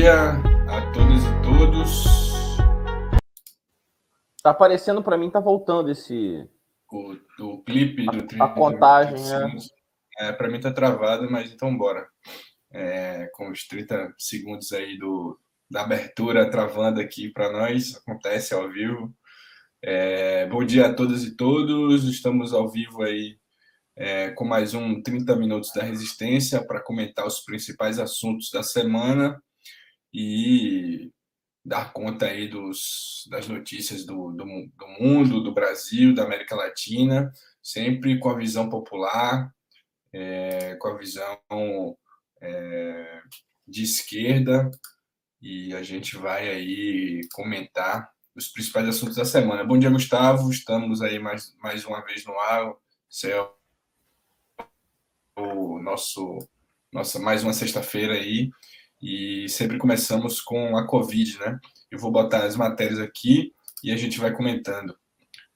dia a todas e todos. Tá aparecendo para mim, tá voltando esse. O, o clipe do 30 A contagem, né? É, para mim tá travado, mas então bora. É, com os 30 segundos aí do, da abertura travando aqui para nós, acontece ao vivo. É, bom dia a todas e todos, estamos ao vivo aí é, com mais um 30 Minutos da Resistência para comentar os principais assuntos da semana e dar conta aí dos, das notícias do, do, do mundo, do Brasil, da América Latina, sempre com a visão popular, é, com a visão é, de esquerda, e a gente vai aí comentar os principais assuntos da semana. Bom dia, Gustavo. Estamos aí mais, mais uma vez no ar. Céu, o nosso nossa mais uma sexta-feira aí e sempre começamos com a Covid, né? Eu vou botar as matérias aqui e a gente vai comentando.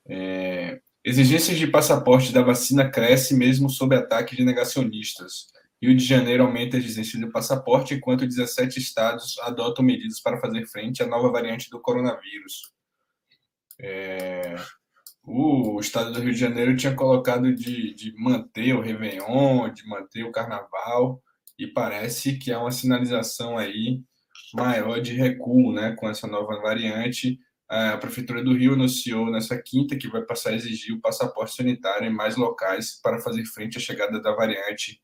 É, exigências de passaporte da vacina cresce mesmo sob ataque de negacionistas. Rio de Janeiro aumenta a exigência de passaporte, enquanto 17 estados adotam medidas para fazer frente à nova variante do coronavírus. É, o estado do Rio de Janeiro tinha colocado de, de manter o Réveillon, de manter o Carnaval, e parece que há uma sinalização aí maior de recuo né, com essa nova variante. A Prefeitura do Rio anunciou nessa quinta que vai passar a exigir o passaporte sanitário em mais locais para fazer frente à chegada da variante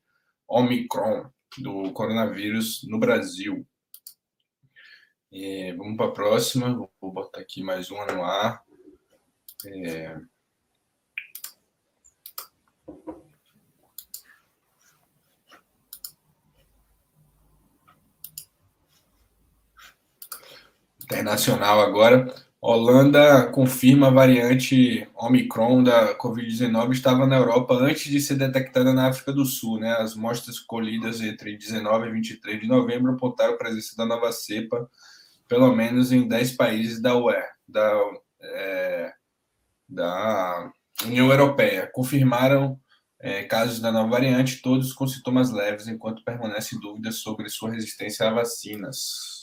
Omicron do coronavírus no Brasil. É, vamos para a próxima. Vou botar aqui mais uma no ar. É... Internacional agora. Holanda confirma a variante Omicron da Covid-19 estava na Europa antes de ser detectada na África do Sul. Né? As mostras colhidas entre 19 e 23 de novembro apontaram a presença da nova cepa, pelo menos em 10 países da UE, da é, da União Europeia confirmaram é, casos da nova variante, todos com sintomas leves, enquanto permanecem dúvidas sobre sua resistência a vacinas.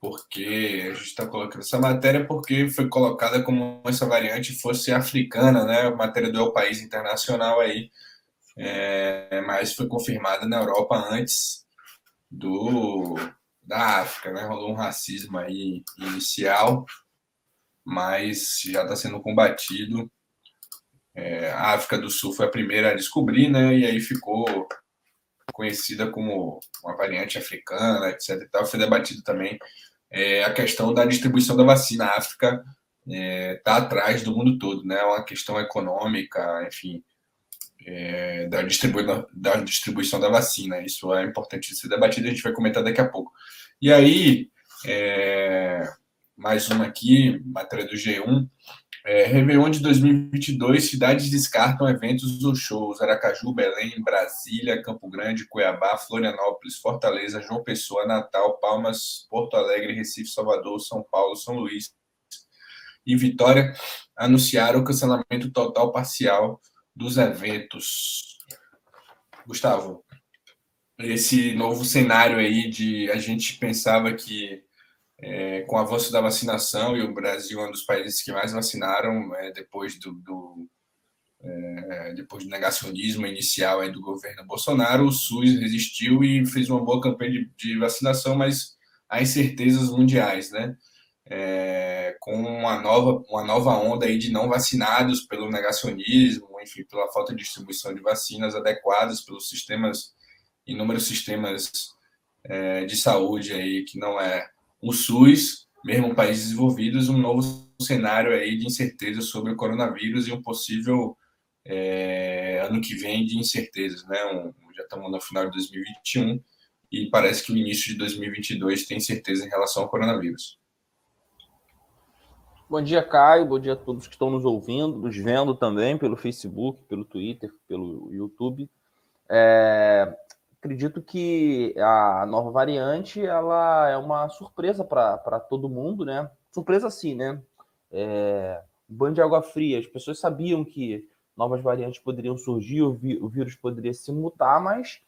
Porque a gente está colocando essa matéria porque foi colocada como essa variante fosse africana, né? matéria do El País Internacional aí, é, mas foi confirmada na Europa antes do da África, né? Rolou um racismo aí inicial mas já está sendo combatido. É, a África do Sul foi a primeira a descobrir, né? E aí ficou conhecida como uma variante africana, etc. E tal. Foi debatido também é, a questão da distribuição da vacina. A África está é, tá atrás do mundo todo, né? É uma questão econômica, enfim, é, da, distribuição, da distribuição da vacina. Isso é importante ser debatido, a gente vai comentar daqui a pouco. E aí, é, mais uma aqui, matéria do G1. É, Réveillon de 2022, cidades descartam eventos ou shows. Aracaju, Belém, Brasília, Campo Grande, Cuiabá, Florianópolis, Fortaleza, João Pessoa, Natal, Palmas, Porto Alegre, Recife, Salvador, São Paulo, São Luís e Vitória anunciaram o cancelamento total parcial dos eventos. Gustavo, esse novo cenário aí de a gente pensava que é, com o avanço da vacinação, e o Brasil é um dos países que mais vacinaram é, depois do, do é, depois do negacionismo inicial aí do governo Bolsonaro, o SUS resistiu e fez uma boa campanha de, de vacinação, mas há incertezas mundiais, né? É, com uma nova, uma nova onda aí de não vacinados pelo negacionismo, enfim, pela falta de distribuição de vacinas adequadas pelos sistemas, inúmeros sistemas é, de saúde aí que não é o SUS, mesmo países desenvolvidos, um novo cenário aí de incerteza sobre o coronavírus e um possível é, ano que vem de incertezas, né? Um, já estamos no final de 2021 e parece que o início de 2022 tem certeza em relação ao coronavírus. Bom dia, Caio. Bom dia a todos que estão nos ouvindo, nos vendo também pelo Facebook, pelo Twitter, pelo YouTube. É, acredito que a nova variante ela é uma surpresa para todo mundo, né? Surpresa sim, né? É, banho de água fria. As pessoas sabiam que novas variantes poderiam surgir, o, o vírus poderia se mutar, mas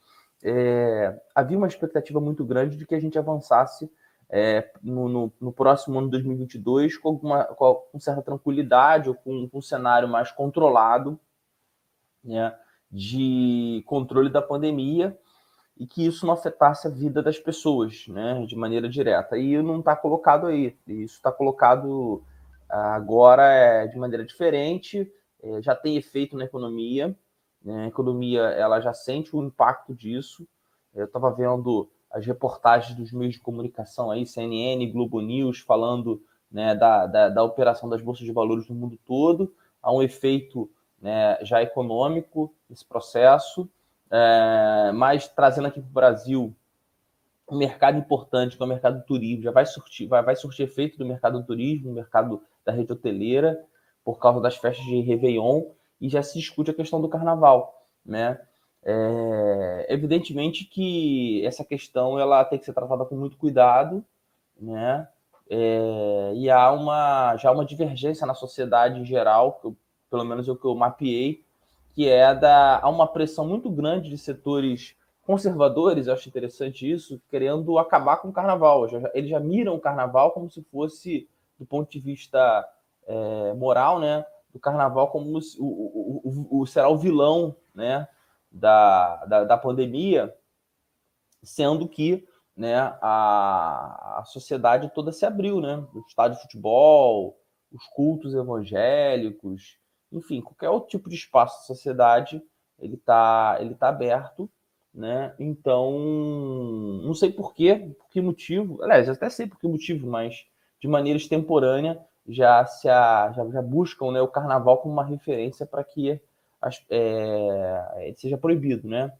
é, havia uma expectativa muito grande de que a gente avançasse é, no, no, no, próximo ano de 2022 com, alguma, com certa tranquilidade ou com, com um cenário mais controlado né, de controle da pandemia e que isso não afetasse a vida das pessoas né, de maneira direta. E não está colocado aí, isso está colocado agora é, de maneira diferente, é, já tem efeito na economia, né, a economia ela já sente o impacto disso. Eu estava vendo as reportagens dos meios de comunicação aí, CNN, Globo News, falando né, da, da, da, operação das bolsas de valores no mundo todo. Há um efeito né, já econômico nesse processo, é, mas trazendo aqui para o Brasil um mercado importante, que é o mercado do turismo, já vai surtir, vai, vai surtir efeito do mercado do turismo, no mercado da rede hoteleira, por causa das festas de Réveillon, e já se discute a questão do carnaval, né? É, evidentemente que essa questão ela tem que ser tratada com muito cuidado, né? É, e há uma já uma divergência na sociedade em geral, eu, pelo menos é o que eu mapeei, que é da há uma pressão muito grande de setores conservadores, eu acho interessante isso, querendo acabar com o carnaval. Eles já miram o carnaval como se fosse, do ponto de vista é, moral, né, do carnaval como o, o, o, o será o vilão, né, da, da, da pandemia, sendo que né, a, a sociedade toda se abriu, né? O estádio de futebol, os cultos evangélicos, enfim, qualquer outro tipo de espaço da sociedade, ele está ele tá aberto, né? Então, não sei por quê, por que motivo, aliás, até sei por que motivo, mas de maneira extemporânea já se a, já, já buscam né, o carnaval como uma referência para que é, seja proibido, né?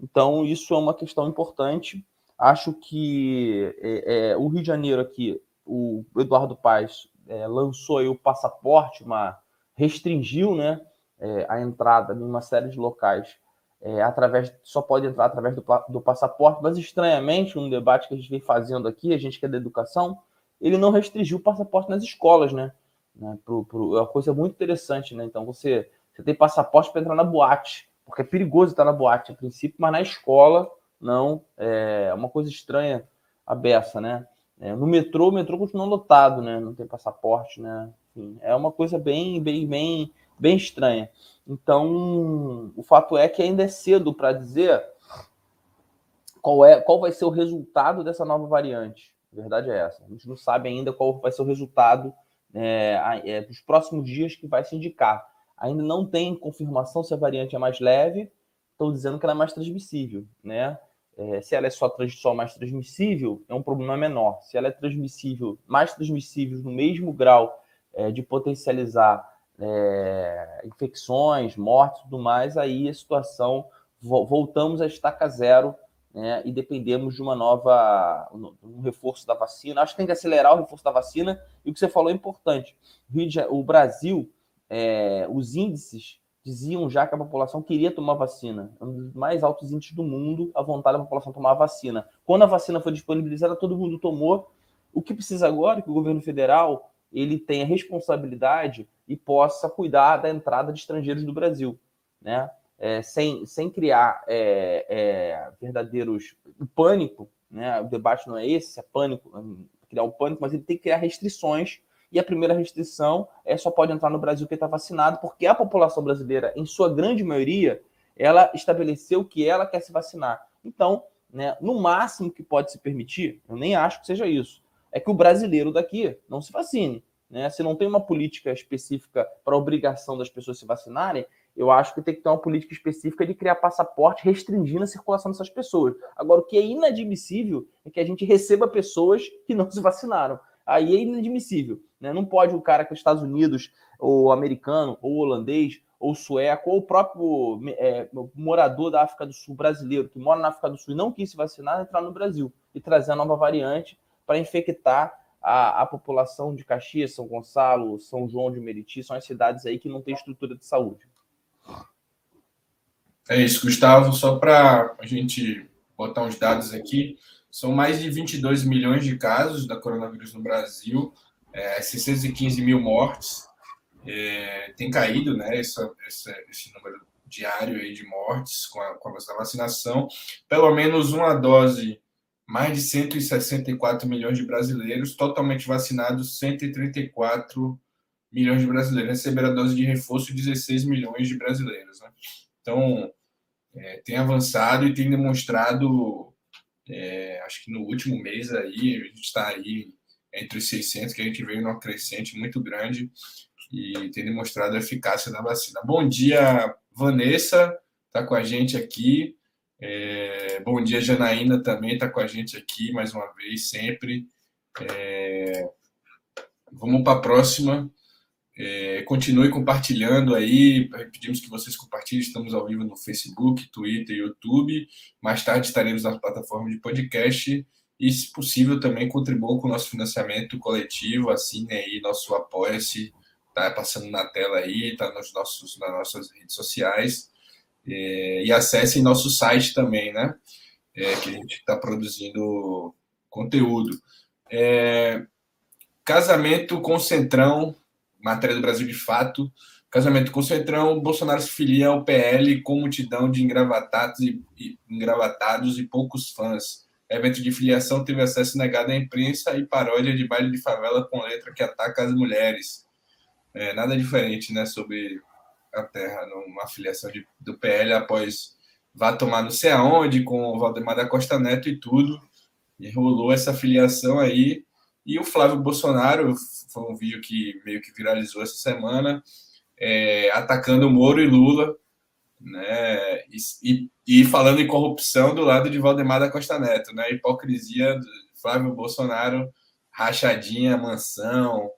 Então, isso é uma questão importante. Acho que é, é, o Rio de Janeiro aqui, o Eduardo Paes é, lançou aí o passaporte, uma, restringiu né, é, a entrada em uma série de locais é, através só pode entrar através do, do passaporte, mas estranhamente, um debate que a gente vem fazendo aqui, a gente que é da educação, ele não restringiu o passaporte nas escolas, né? né pro, pro, é uma coisa muito interessante, né? Então você você tem passaporte para entrar na boate, porque é perigoso estar na boate a princípio, mas na escola não. É uma coisa estranha a beça, né? É, no metrô, o metrô continua lotado, né? Não tem passaporte, né? Enfim, é uma coisa bem, bem, bem, bem estranha. Então, o fato é que ainda é cedo para dizer qual é, qual vai ser o resultado dessa nova variante. A verdade é essa. A gente não sabe ainda qual vai ser o resultado é, é, dos próximos dias que vai se indicar. Ainda não tem confirmação se a variante é mais leve, estão dizendo que ela é mais transmissível, né? É, se ela é só, só mais transmissível, é um problema menor. Se ela é transmissível, mais transmissível no mesmo grau é, de potencializar é, infecções, mortes e tudo mais, aí a situação voltamos a estaca zero né, e dependemos de uma nova um reforço da vacina. Acho que tem que acelerar o reforço da vacina e o que você falou é importante. O Brasil é, os índices diziam já que a população queria tomar vacina. Um dos mais altos índices do mundo, a vontade da população tomar vacina. Quando a vacina foi disponibilizada, todo mundo tomou. O que precisa agora é que o governo federal ele tenha responsabilidade e possa cuidar da entrada de estrangeiros do Brasil, né? É, sem, sem criar é, é, verdadeiros pânico, né? O debate não é esse, é pânico, criar o pânico, mas ele tem que criar restrições e a primeira restrição é só pode entrar no Brasil quem está vacinado, porque a população brasileira, em sua grande maioria, ela estabeleceu que ela quer se vacinar. Então, né, no máximo que pode se permitir, eu nem acho que seja isso, é que o brasileiro daqui não se vacine. Né? Se não tem uma política específica para obrigação das pessoas se vacinarem, eu acho que tem que ter uma política específica de criar passaporte restringindo a circulação dessas pessoas. Agora, o que é inadmissível é que a gente receba pessoas que não se vacinaram aí é inadmissível. Né? Não pode o cara que é dos Estados Unidos, ou americano, ou holandês, ou sueco, ou o próprio é, morador da África do Sul brasileiro, que mora na África do Sul e não quis se vacinar, entrar no Brasil e trazer a nova variante para infectar a, a, população de Caxias, São Gonçalo, São João de Meriti, são as cidades aí que não têm estrutura de saúde. É isso, Gustavo. Só para a gente botar uns dados aqui, são mais de 22 milhões de casos da coronavírus no Brasil, é, 615 mil mortes. É, tem caído né, esse número diário aí de mortes com a, com a vacinação. Pelo menos uma dose, mais de 164 milhões de brasileiros, totalmente vacinados, 134 milhões de brasileiros. Receberam a dose de reforço, 16 milhões de brasileiros. Né? Então, é, tem avançado e tem demonstrado, é, acho que no último mês aí, a gente está aí entre os 600, que a gente veio numa crescente muito grande e tem demonstrado a eficácia da vacina. Bom dia, Vanessa, está com a gente aqui. É, bom dia, Janaína também está com a gente aqui mais uma vez, sempre. É, vamos para a próxima. É, continue compartilhando aí. Pedimos que vocês compartilhem. Estamos ao vivo no Facebook, Twitter, YouTube. Mais tarde estaremos na plataforma de podcast. E, se possível, também contribuam com o nosso financiamento coletivo. Assine aí nosso Apoia-se. Está passando na tela aí, está nos nossos, nas nossas redes sociais. É, e acessem nosso site também, né? É, que a gente está produzindo conteúdo. É, casamento com Centrão matéria do Brasil de Fato. Casamento com Centrão, Bolsonaro se filia ao PL com multidão de engravatados e, e, engravatados e poucos fãs. Evento de filiação teve acesso negado à imprensa e paródia de baile de favela com letra que ataca as mulheres. É, nada diferente, né, sobre a terra, numa filiação de, do PL após vá tomar não sei aonde com o Valdemar da Costa Neto e tudo. E rolou essa filiação aí. E o Flávio Bolsonaro, foi um vídeo que meio que viralizou essa semana, é, atacando Moro e Lula, né? E, e, falando em corrupção do lado de Valdemar da Costa Neto, né? Hipocrisia do Flávio Bolsonaro, rachadinha, mansão,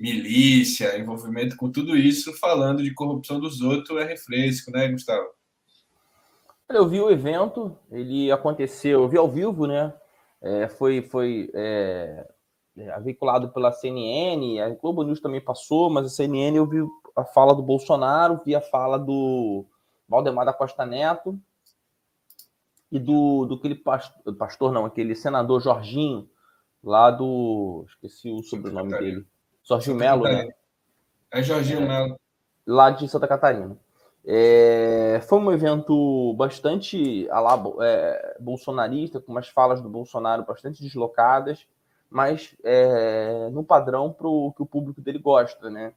milícia, envolvimento com tudo isso, falando de corrupção dos outros é refresco, né, Gustavo? Eu vi o evento, ele aconteceu, eu vi ao vivo, né? É, foi foi é, é, veiculado pela CNN, a Globo News também passou, mas a CNN eu vi a fala do Bolsonaro, vi a fala do Valdemar da Costa Neto e do, do aquele pastor, pastor, não, aquele senador Jorginho, lá do. Esqueci o sobrenome dele. Jorginho Melo, né? É Jorginho é, Melo. Lá de Santa Catarina. É, foi um evento bastante lá, é, bolsonarista, com umas falas do Bolsonaro bastante deslocadas mas é, no padrão para o que o público dele gosta, né?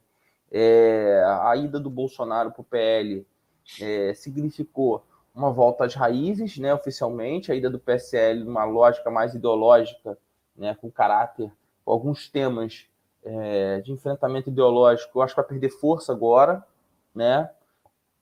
É, a ida do Bolsonaro para o PL é, significou uma volta às raízes, né, oficialmente, a ida do PSL numa lógica mais ideológica, né, com caráter, com alguns temas é, de enfrentamento ideológico, eu acho que vai perder força agora, né?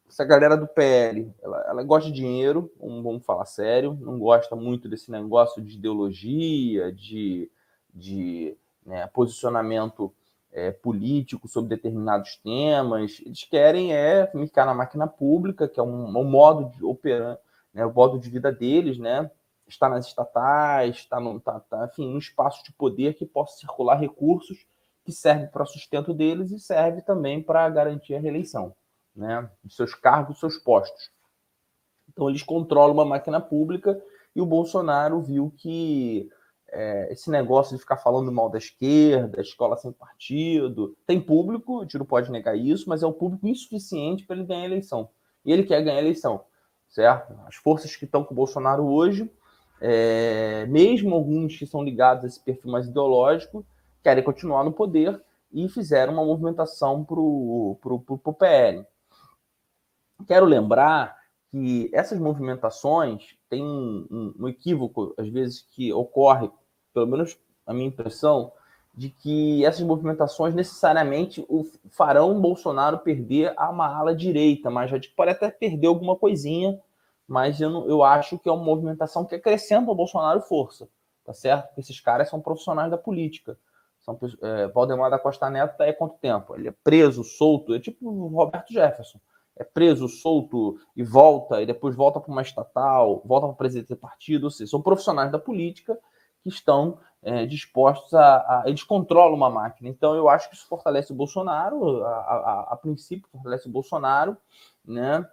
Essa galera do PL, ela, ela gosta de dinheiro, vamos falar sério, não gosta muito desse negócio de ideologia, de de né, posicionamento é, político sobre determinados temas. Eles querem é ficar na máquina pública, que é um, um modo de operar, né, o modo de vida deles, né? Está nas estatais, está no, tá, tá, enfim, no espaço de poder que possa circular recursos que servem para sustento deles e serve também para garantir a reeleição, né? Seus cargos, seus postos. Então eles controlam uma máquina pública e o Bolsonaro viu que é, esse negócio de ficar falando mal da esquerda, escola sem partido. Tem público, a gente não pode negar isso, mas é um público insuficiente para ele ganhar a eleição. E ele quer ganhar a eleição, certo? As forças que estão com o Bolsonaro hoje, é, mesmo alguns que são ligados a esse perfil mais ideológico, querem continuar no poder e fizeram uma movimentação para o PL. Quero lembrar que essas movimentações têm um, um, equívoco, às vezes, que ocorre pelo menos a minha impressão, de que essas movimentações necessariamente o farão Bolsonaro perder a uma ala direita, mas pode até perder alguma coisinha, mas eu, não, eu acho que é uma movimentação que acrescenta ao Bolsonaro força, tá certo? Porque esses caras são profissionais da política. São, é, Valdemar da Costa Neto tá aí quanto tempo? Ele é preso, solto, é tipo o Roberto Jefferson. É preso, solto e volta, e depois volta para uma estatal, volta para presidente do partido, ou seja, são profissionais da política que estão é, dispostos a, a, Eles controlam uma máquina. Então, eu acho que isso fortalece o Bolsonaro, a, a, a princípio, fortalece o Bolsonaro. Né?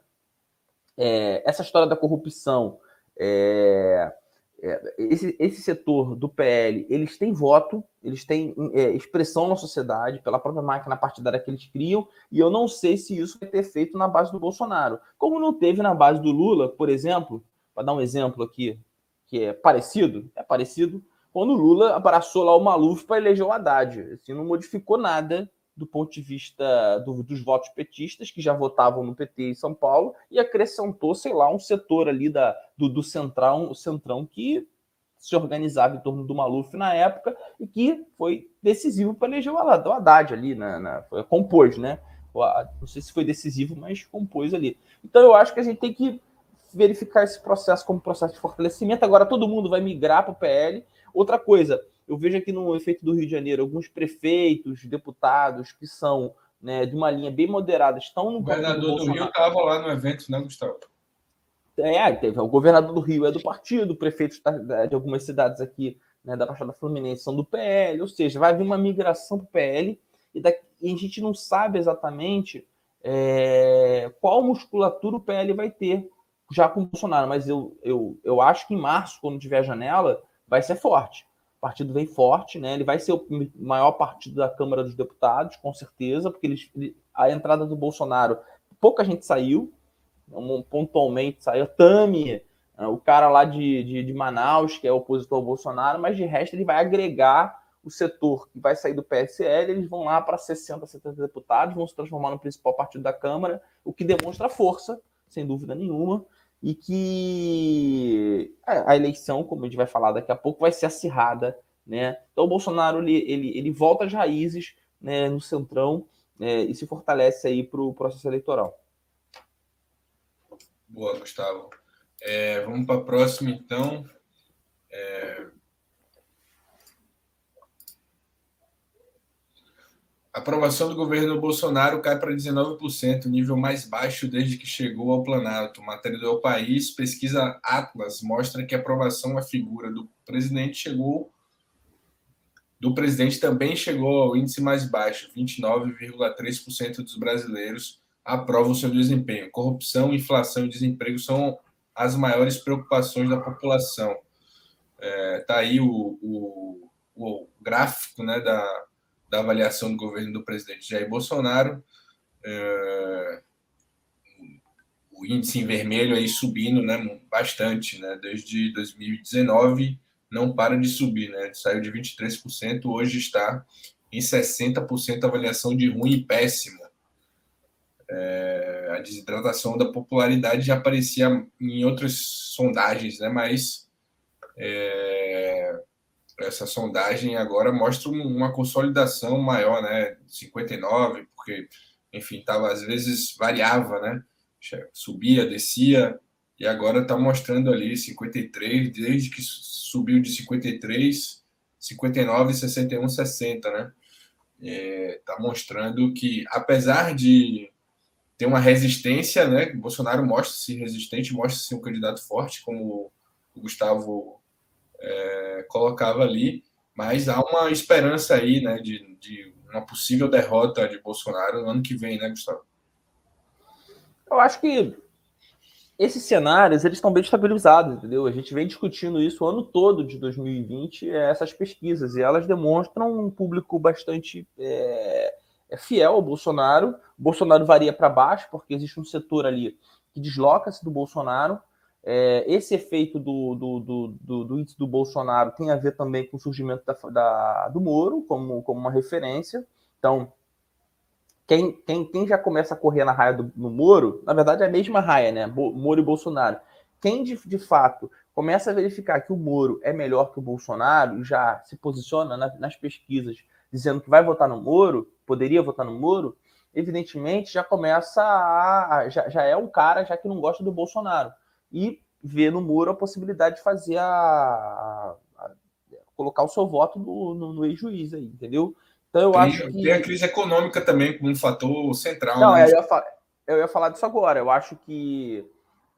É, essa história da corrupção, é, é, esse, esse setor do PL, eles têm voto, eles têm é, expressão na sociedade, pela própria máquina partidária que eles criam, e eu não sei se isso vai ter feito na base do Bolsonaro. Como não teve na base do Lula, por exemplo, para dar um exemplo aqui, que é parecido, é parecido, quando o Lula abraçou lá o Maluf para eleger o Haddad. Assim, não modificou nada do ponto de vista do, dos votos petistas, que já votavam no PT em São Paulo, e acrescentou, sei lá, um setor ali da, do, do centrão, o centrão que se organizava em torno do Maluf na época e que foi decisivo para eleger o Haddad ali, na, na, compôs, né? Não sei se foi decisivo, mas compôs ali. Então eu acho que a gente tem que verificar esse processo como processo de fortalecimento. Agora todo mundo vai migrar para o PL. Outra coisa, eu vejo aqui no efeito do Rio de Janeiro alguns prefeitos, deputados que são né, de uma linha bem moderada estão no. O governador do, do Rio estava lá no evento, né, Gustavo? É, teve, o governador do Rio é do partido, prefeitos de algumas cidades aqui né, da Baixada Fluminense são do PL, ou seja, vai haver uma migração para o PL e, daqui, e, a gente não sabe exatamente é, qual musculatura o PL vai ter já com o Bolsonaro, mas eu, eu, eu acho que em março, quando tiver a janela, vai ser forte. O partido vem forte, né? Ele vai ser o maior partido da Câmara dos Deputados, com certeza, porque eles, a entrada do Bolsonaro, pouca gente saiu, pontualmente saiu. Tami, né? o cara lá de, de, de, Manaus, que é opositor ao Bolsonaro, mas de resto ele vai agregar o setor que vai sair do PSL, eles vão lá para 60, 70 deputados, vão se transformar no principal partido da Câmara, o que demonstra força, sem dúvida nenhuma e que a eleição, como a gente vai falar daqui a pouco, vai ser acirrada, né? Então o Bolsonaro ele, ele, ele volta às raízes né, no centrão né, e se fortalece aí para o processo eleitoral. Boa, Gustavo. É, vamos para a próxima, então. É, A aprovação do governo Bolsonaro cai para 19%, nível mais baixo desde que chegou ao Planalto. Matéria do País, pesquisa Atlas mostra que a aprovação à figura do presidente chegou do presidente também chegou ao índice mais baixo, 29,3% dos brasileiros aprovam seu desempenho. Corrupção, inflação e desemprego são as maiores preocupações da população. Está é, tá aí o, o, o gráfico né, da, da avaliação do governo do presidente Jair Bolsonaro. É, o índice em vermelho aí subindo né, bastante, né, desde 2019 não para de subir, né, saiu de 23%, hoje está em 60% avaliação de ruim e péssima. É, a desidratação da popularidade já aparecia em outras sondagens, né, mas é, essa sondagem agora mostra uma consolidação maior, né? 59, porque, enfim, tava, às vezes variava, né? Subia, descia, e agora está mostrando ali 53, desde que subiu de 53, 59, 61, 60, né? Está é, tá mostrando que, apesar de ter uma resistência, né? Bolsonaro mostra-se resistente, mostra-se um candidato forte, como o Gustavo é, colocava ali, mas há uma esperança aí, né, de, de uma possível derrota de Bolsonaro no ano que vem, né, Gustavo? Eu acho que esses cenários eles estão bem estabilizados, entendeu? A gente vem discutindo isso o ano todo de 2020, é, essas pesquisas, e elas demonstram um público bastante é, é fiel ao Bolsonaro. O Bolsonaro varia para baixo, porque existe um setor ali que desloca-se do Bolsonaro, é, esse efeito do, do, do, do, do índice do Bolsonaro tem a ver também com o surgimento da, da, do Moro como, como uma referência. Então, quem, quem, quem já começa a correr na raia do no Moro, na verdade é a mesma raia, né? Moro e Bolsonaro. Quem de, de fato começa a verificar que o Moro é melhor que o Bolsonaro, já se posiciona na, nas pesquisas dizendo que vai votar no Moro, poderia votar no Moro, evidentemente já começa a. Já, já é um cara já que não gosta do Bolsonaro e ver no muro a possibilidade de fazer a, a, a colocar o seu voto no, no, no ex-juiz aí, entendeu? Então eu tem, acho que tem a crise econômica também como um fator central. Não, né? eu, ia falar, eu ia falar disso agora. Eu acho que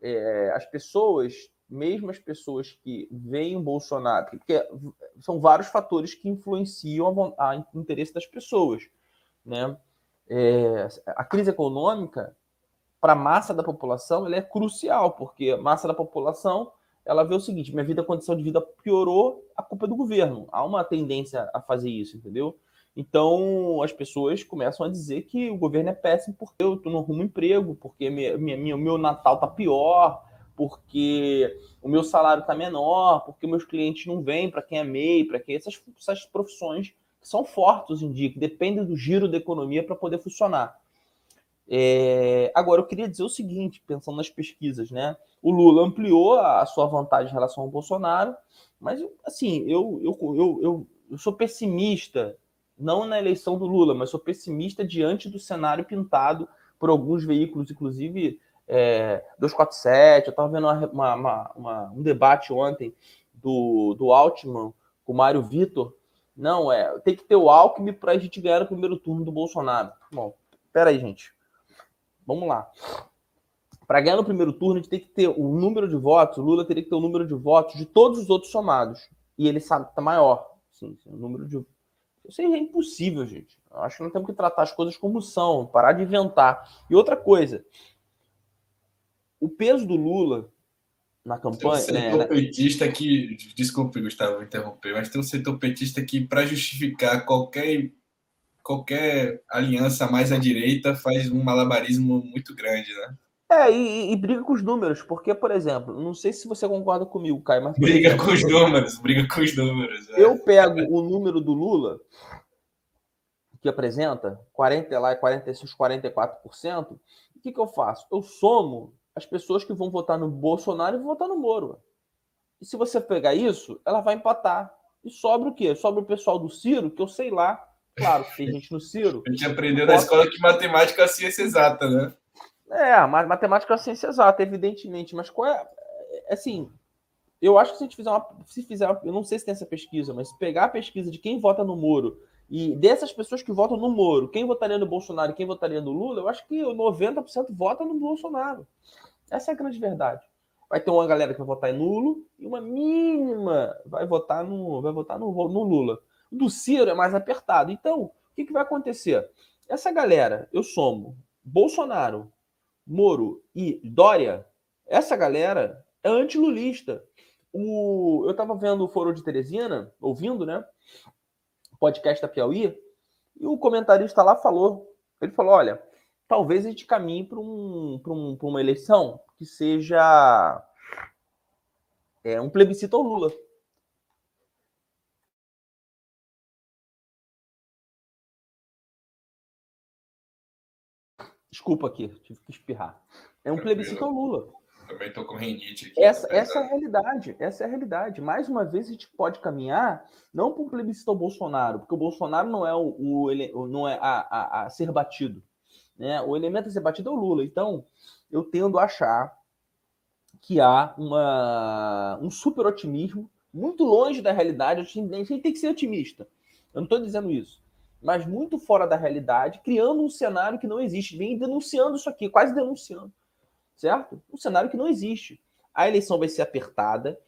é, as pessoas, mesmo as pessoas que veem o Bolsonaro, porque são vários fatores que influenciam a interesse das pessoas, né? É, a crise econômica para a massa da população, ela é crucial, porque a massa da população ela vê o seguinte: minha vida, condição de vida piorou, a culpa é do governo. Há uma tendência a fazer isso, entendeu? Então as pessoas começam a dizer que o governo é péssimo porque eu não arrumo emprego, porque minha, minha, meu Natal tá pior, porque o meu salário tá menor, porque meus clientes não vêm para quem é MEI, para quem essas, essas profissões que são fortes hoje em dia, que dependem do giro da economia para poder funcionar. É... Agora, eu queria dizer o seguinte, pensando nas pesquisas, né? O Lula ampliou a sua vantagem em relação ao Bolsonaro, mas, assim, eu, eu, eu, eu, eu sou pessimista, não na eleição do Lula, mas sou pessimista diante do cenário pintado por alguns veículos, inclusive é, 247. Eu estava vendo uma, uma, uma, um debate ontem do, do Altman com o Mário Vitor. Não, é, tem que ter o Alckmin para a gente ganhar o primeiro turno do Bolsonaro. Bom, peraí, gente. Vamos lá. Para ganhar no primeiro turno, a gente tem que ter o número de votos. O Lula teria que ter o número de votos de todos os outros somados. E ele sabe que está maior. Sim, o número de. Isso é impossível, gente. Eu acho que nós temos que tratar as coisas como são, parar de inventar. E outra coisa, o peso do Lula na campanha. Tem um né, setor né, petista que. Desculpe, Gustavo, interromper, mas tem um setor petista que, para justificar qualquer qualquer aliança mais à direita faz um malabarismo muito grande, né? É, e, e, briga com os números, porque, por exemplo, não sei se você concorda comigo, Caio, mas. Briga com os números, briga com os números. É. Eu pego o número do Lula, que apresenta 40 lá, 46, 44%, o que, que eu faço? Eu somo as pessoas que vão votar no Bolsonaro e vão votar no Moro. E se você pegar isso, ela vai empatar. E sobra o quê? Sobra o pessoal do Ciro, que eu sei lá, Claro, tem gente no Ciro. A gente aprendeu na escola que matemática é ciência exata, né? É, mas matemática é ciência exata, evidentemente. Mas qual é. é assim, eu acho que se a gente fizer uma. Se fizer, eu não sei se tem essa pesquisa, mas se pegar a pesquisa de quem vota no Moro e dessas pessoas que votam no Moro, quem votaria no Bolsonaro e quem votaria no Lula, eu acho que 90% vota no Bolsonaro. Essa é a grande verdade. Vai ter uma galera que vai votar em nulo e uma mínima vai votar no, vai votar no, no Lula do Ciro é mais apertado. Então, o que, que vai acontecer? Essa galera, eu somo Bolsonaro, Moro e Dória, essa galera é antilulista. O, eu estava vendo o Foro de Teresina, ouvindo, né? Podcast da Piauí, e o comentarista lá falou: ele falou, olha, talvez a gente caminhe para um, um, uma eleição que seja é, um plebiscito ao Lula. Desculpa aqui, tive que espirrar. É um plebiscito ao Lula. Também estou com rinite aqui. Essa, essa é a realidade. Essa é a realidade. Mais uma vez, a gente pode caminhar não para um plebiscito ao Bolsonaro, porque o Bolsonaro não é o, o não é a, a, a, ser batido. Né? O elemento a ser batido é o Lula. Então, eu tendo a achar que há uma, um super otimismo muito longe da realidade. A gente tem que ser otimista. Eu não estou dizendo isso mas muito fora da realidade, criando um cenário que não existe. Vem denunciando isso aqui, quase denunciando, certo? Um cenário que não existe. A eleição vai ser apertada.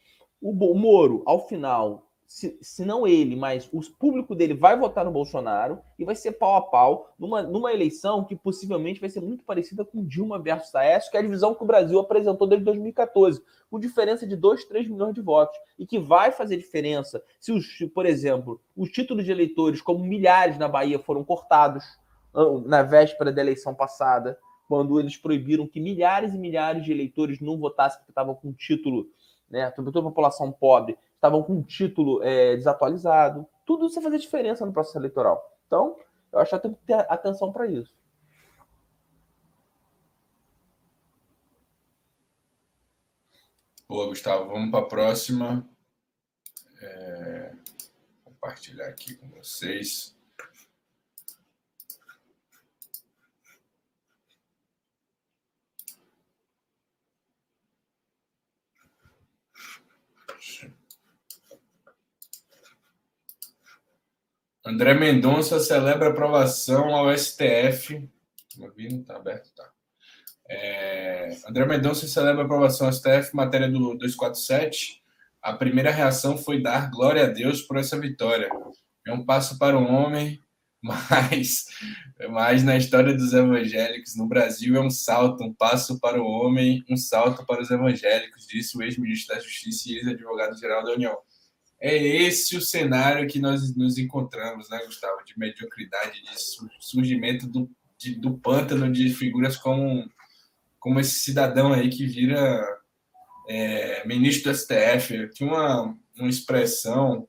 O Moro, ao final, se, se não ele, mas o público dele vai votar no Bolsonaro e vai ser pau a pau numa, numa eleição que possivelmente vai ser muito parecida com Dilma versus Aécio, que é a divisão que o Brasil apresentou desde 2014, com diferença de 2, 3 milhões de votos, e que vai fazer diferença se, os, por exemplo, os títulos de eleitores, como milhares na Bahia, foram cortados na véspera da eleição passada, quando eles proibiram que milhares e milhares de eleitores não votassem porque estavam com título, né, sobretudo a população pobre, estavam com um título é, desatualizado. Tudo isso vai fazer diferença no processo eleitoral. Então, eu acho que tem que ter atenção para isso. Boa, Gustavo. Vamos para a próxima. É... Compartilhar aqui com vocês. André Mendonça celebra aprovação ao STF. Não está aberto, tá. É... André Mendonça celebra aprovação ao STF, matéria do 247. A primeira reação foi dar glória a Deus por essa vitória. É um passo para o homem Mas, mas na história dos evangélicos no Brasil é um salto, um passo para o homem, um salto para os evangélicos, disse o ex-ministro da Justiça e ex-advogado-geral da União. É esse o cenário que nós nos encontramos, né, Gustavo? De mediocridade, de surgimento do, de, do pântano de figuras como, como esse cidadão aí que vira é, ministro do STF. Tinha uma, uma expressão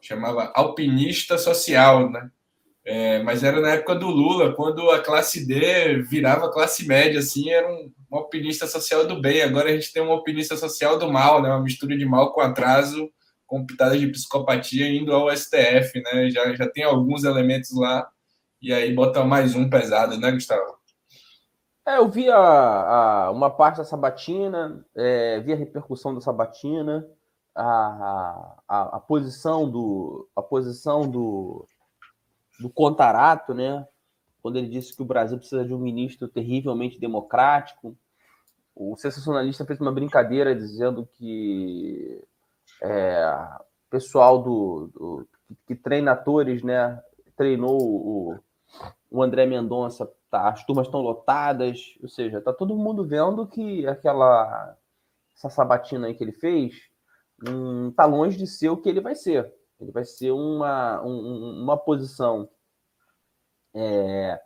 chamava alpinista social, né? É, mas era na época do Lula, quando a classe D virava classe média, assim, era um, um alpinista social do bem. Agora a gente tem um alpinista social do mal, né? Uma mistura de mal com atraso, com pitadas de psicopatia indo ao STF, né? Já, já tem alguns elementos lá, e aí bota mais um pesado, né, Gustavo? É, eu vi a, a, uma parte da sabatina, é, vi a repercussão da sabatina, a, a, a posição do a posição do do Contarato, né? Quando ele disse que o Brasil precisa de um ministro terrivelmente democrático. O sensacionalista fez uma brincadeira dizendo que é, pessoal do, do, que treina atores, né? Treinou o, o André Mendonça, tá, as turmas estão lotadas, ou seja, tá todo mundo vendo que aquela essa sabatina aí que ele fez hum, tá longe de ser o que ele vai ser. Ele vai ser uma, um, uma posição é,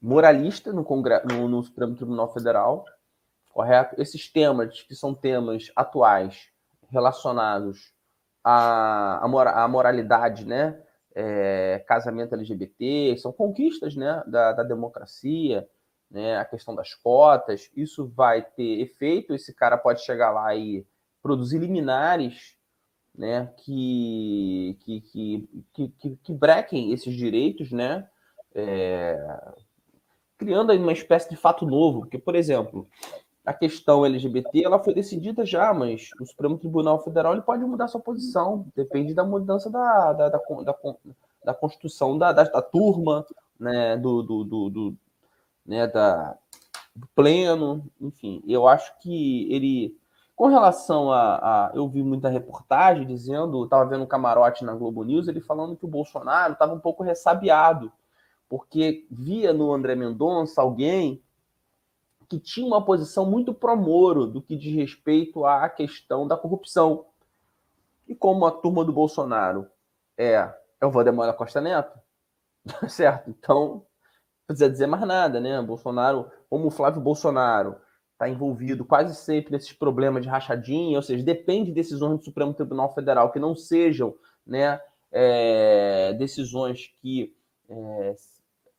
moralista no, no, no Supremo Tribunal Federal, correto? Esses temas, que são temas atuais relacionados à, à moralidade, né? É, casamento LGBT, são conquistas né, da, da democracia, né, a questão das cotas, isso vai ter efeito, esse cara pode chegar lá e produzir liminares né, que, que, que, que, que brequem esses direitos, né, é, criando uma espécie de fato novo, porque, por exemplo, a questão LGBT ela foi decidida já, mas o Supremo Tribunal Federal ele pode mudar sua posição, depende da mudança da, da, da, da, da Constituição da, da, da, turma, né, do, do, do, do né, da, do pleno, enfim, eu acho que ele com relação a, a, Eu vi muita reportagem dizendo, estava vendo um camarote na Globo News, ele falando que o Bolsonaro estava um pouco ressabiado, porque via no André Mendonça alguém que tinha uma posição muito pró-Moro do que diz respeito à questão da corrupção. E como a turma do Bolsonaro é, é o Valdemar Costa Neto, certo? Então, não precisa dizer mais nada, né? Bolsonaro, como o Flávio Bolsonaro está envolvido quase sempre nesses problemas de rachadinha, ou seja, depende de decisões do Supremo Tribunal Federal que não sejam né, é, decisões que é,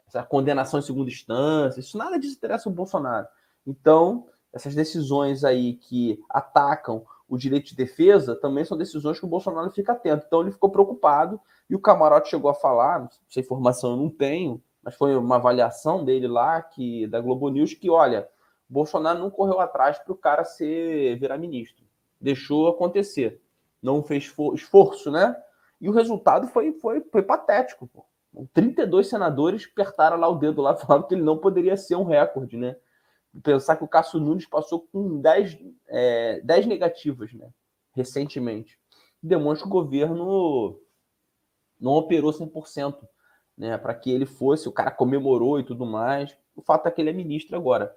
essa condenação em segunda instância, isso nada disso interessa o Bolsonaro. Então, essas decisões aí que atacam o direito de defesa também são decisões que o Bolsonaro fica atento. Então ele ficou preocupado e o Camarote chegou a falar, essa informação eu não tenho, mas foi uma avaliação dele lá que da Globo News que olha, Bolsonaro não correu atrás para o cara ser virar ministro. Deixou acontecer. Não fez esforço, né? E o resultado foi, foi, foi patético. Pô. 32 senadores apertaram lá o dedo lá, falando que ele não poderia ser um recorde, né? Pensar que o Cássio Nunes passou com 10, é, 10 negativas, né? Recentemente. Demonstra que o governo não operou 100%, né? Para que ele fosse, o cara comemorou e tudo mais. O fato é que ele é ministro agora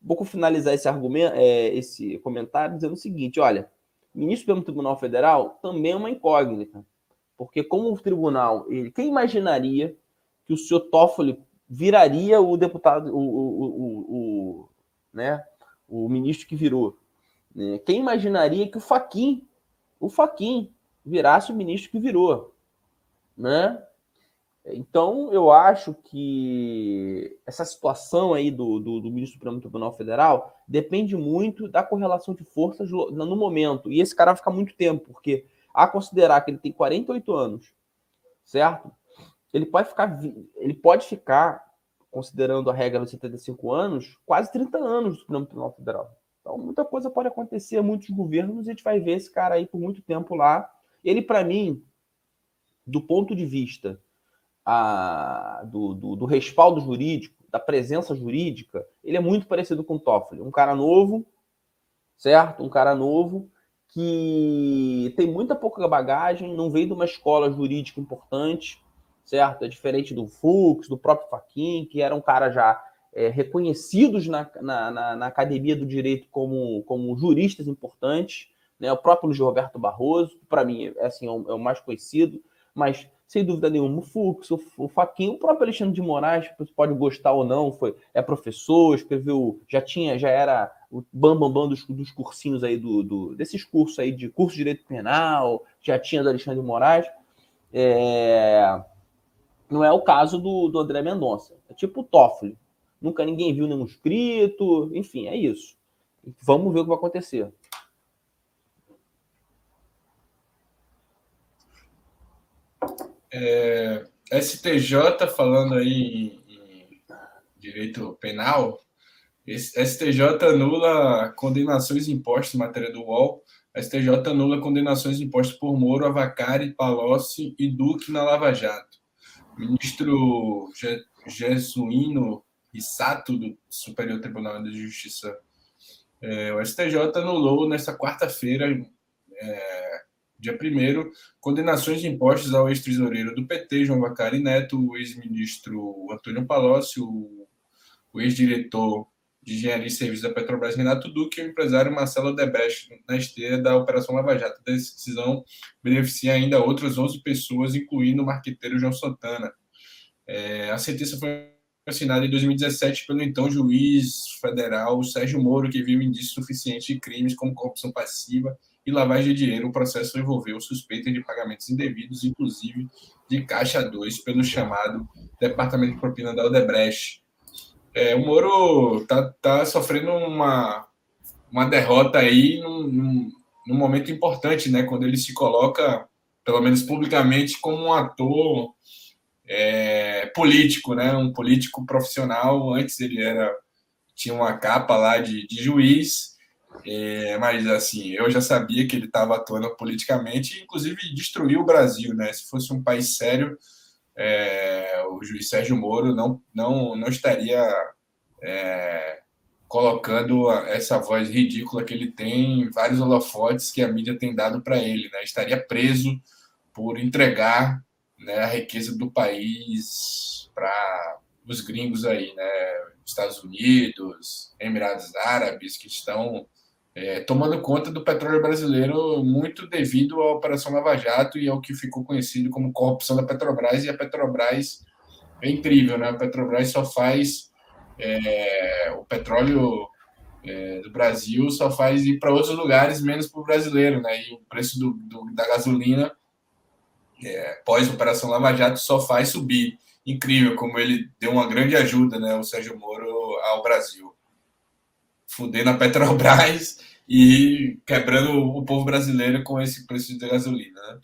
vou finalizar esse argumento, é, esse comentário dizendo o seguinte: olha, ministro do Tribunal Federal também é uma incógnita, porque como o tribunal, ele, quem imaginaria que o senhor Toffoli viraria o deputado, o, o, o né, o ministro que virou? Né? Quem imaginaria que o Faquin, o Faquin, virasse o ministro que virou, né? Então, eu acho que essa situação aí do, do, do ministro do Supremo Tribunal Federal depende muito da correlação de forças no momento. E esse cara vai ficar muito tempo, porque a considerar que ele tem 48 anos, certo? Ele pode ficar, ele pode ficar, considerando a regra dos 75 anos, quase 30 anos no Supremo Tribunal Federal. Então, muita coisa pode acontecer, muitos governos, a gente vai ver esse cara aí por muito tempo lá. Ele, para mim, do ponto de vista a, do, do, do, respaldo jurídico, da presença jurídica, ele é muito parecido com o Toffoli. Um cara novo, certo? Um cara novo que tem muita pouca bagagem, não veio de uma escola jurídica importante, certo? É diferente do Fux, do próprio Faquin, que eram caras já é, reconhecidos na, na, na, na, academia do direito como, como juristas importantes, né? O próprio Luiz Roberto Barroso, para mim, é, assim, é o, é o, mais conhecido, mas sem dúvida nenhuma, o Fux, o, o Faquin, o próprio Alexandre de Moraes, pode gostar ou não, foi é professor, escreveu, já tinha, já era o bambambam bam, bam dos, dos cursinhos aí do, do, desses cursos aí de curso de direito penal, já tinha do Alexandre de Moraes. É... Não é o caso do, do André Mendonça. É tipo o Toffoli. Nunca ninguém viu nenhum escrito, enfim, é isso. Vamos ver o que vai acontecer. É, STJ falando aí em, direito penal, STJ anula condenações impostas em matéria do UOL. STJ anula condenações impostas por Moro, Avacari, Palocci e Duque na Lava Jato. Ministro Jesuíno Rissato, do Superior Tribunal de Justiça, é, o STJ anulou nesta quarta-feira, é, dia 1 condenações impostas ao ex-tesoureiro do PT, João Vacari Neto, o ex-ministro Antônio Palocci, o, o ex-diretor de Engenharia e Serviços da Petrobras, Renato Duque, e o empresário Marcelo Debrecht, na esteira da Operação Lava Jato. A decisão beneficia ainda outras 11 pessoas, incluindo o marqueteiro João Santana. É, a sentença foi assinada em 2017 pelo então juiz federal Sérgio Moro, que viu indício suficiente de crimes como corrupção passiva e lavagem de dinheiro. O processo envolveu suspeita de pagamentos indevidos, inclusive de Caixa 2, pelo chamado Departamento de Propina da Odebrecht. É, o Moro tá, tá sofrendo uma, uma derrota aí num, num, num, momento importante, né? Quando ele se coloca, pelo menos publicamente, como um ator é, político, né? Um político profissional. Antes ele era tinha uma capa lá de, de juiz, é, mas assim eu já sabia que ele estava atuando politicamente, inclusive destruiu o Brasil, né? Se fosse um país sério é, o juiz Sérgio Moro não, não, não estaria é, colocando essa voz ridícula que ele tem em vários holofotes que a mídia tem dado para ele. Né? Estaria preso por entregar né, a riqueza do país para os gringos aí, né? Estados Unidos, Emirados Árabes, que estão é, tomando conta do petróleo brasileiro muito devido à Operação Lava Jato e ao que ficou conhecido como corrupção da Petrobras. E a Petrobras é incrível, né? A Petrobras só faz é, o petróleo é, do Brasil só faz ir para outros lugares menos para o brasileiro, né? E o preço do, do da gasolina é, pós Operação Lava Jato só faz subir. Incrível como ele deu uma grande ajuda, né? O Sérgio Moro ao Brasil fudendo a Petrobras e quebrando o povo brasileiro com esse preço de gasolina. Né?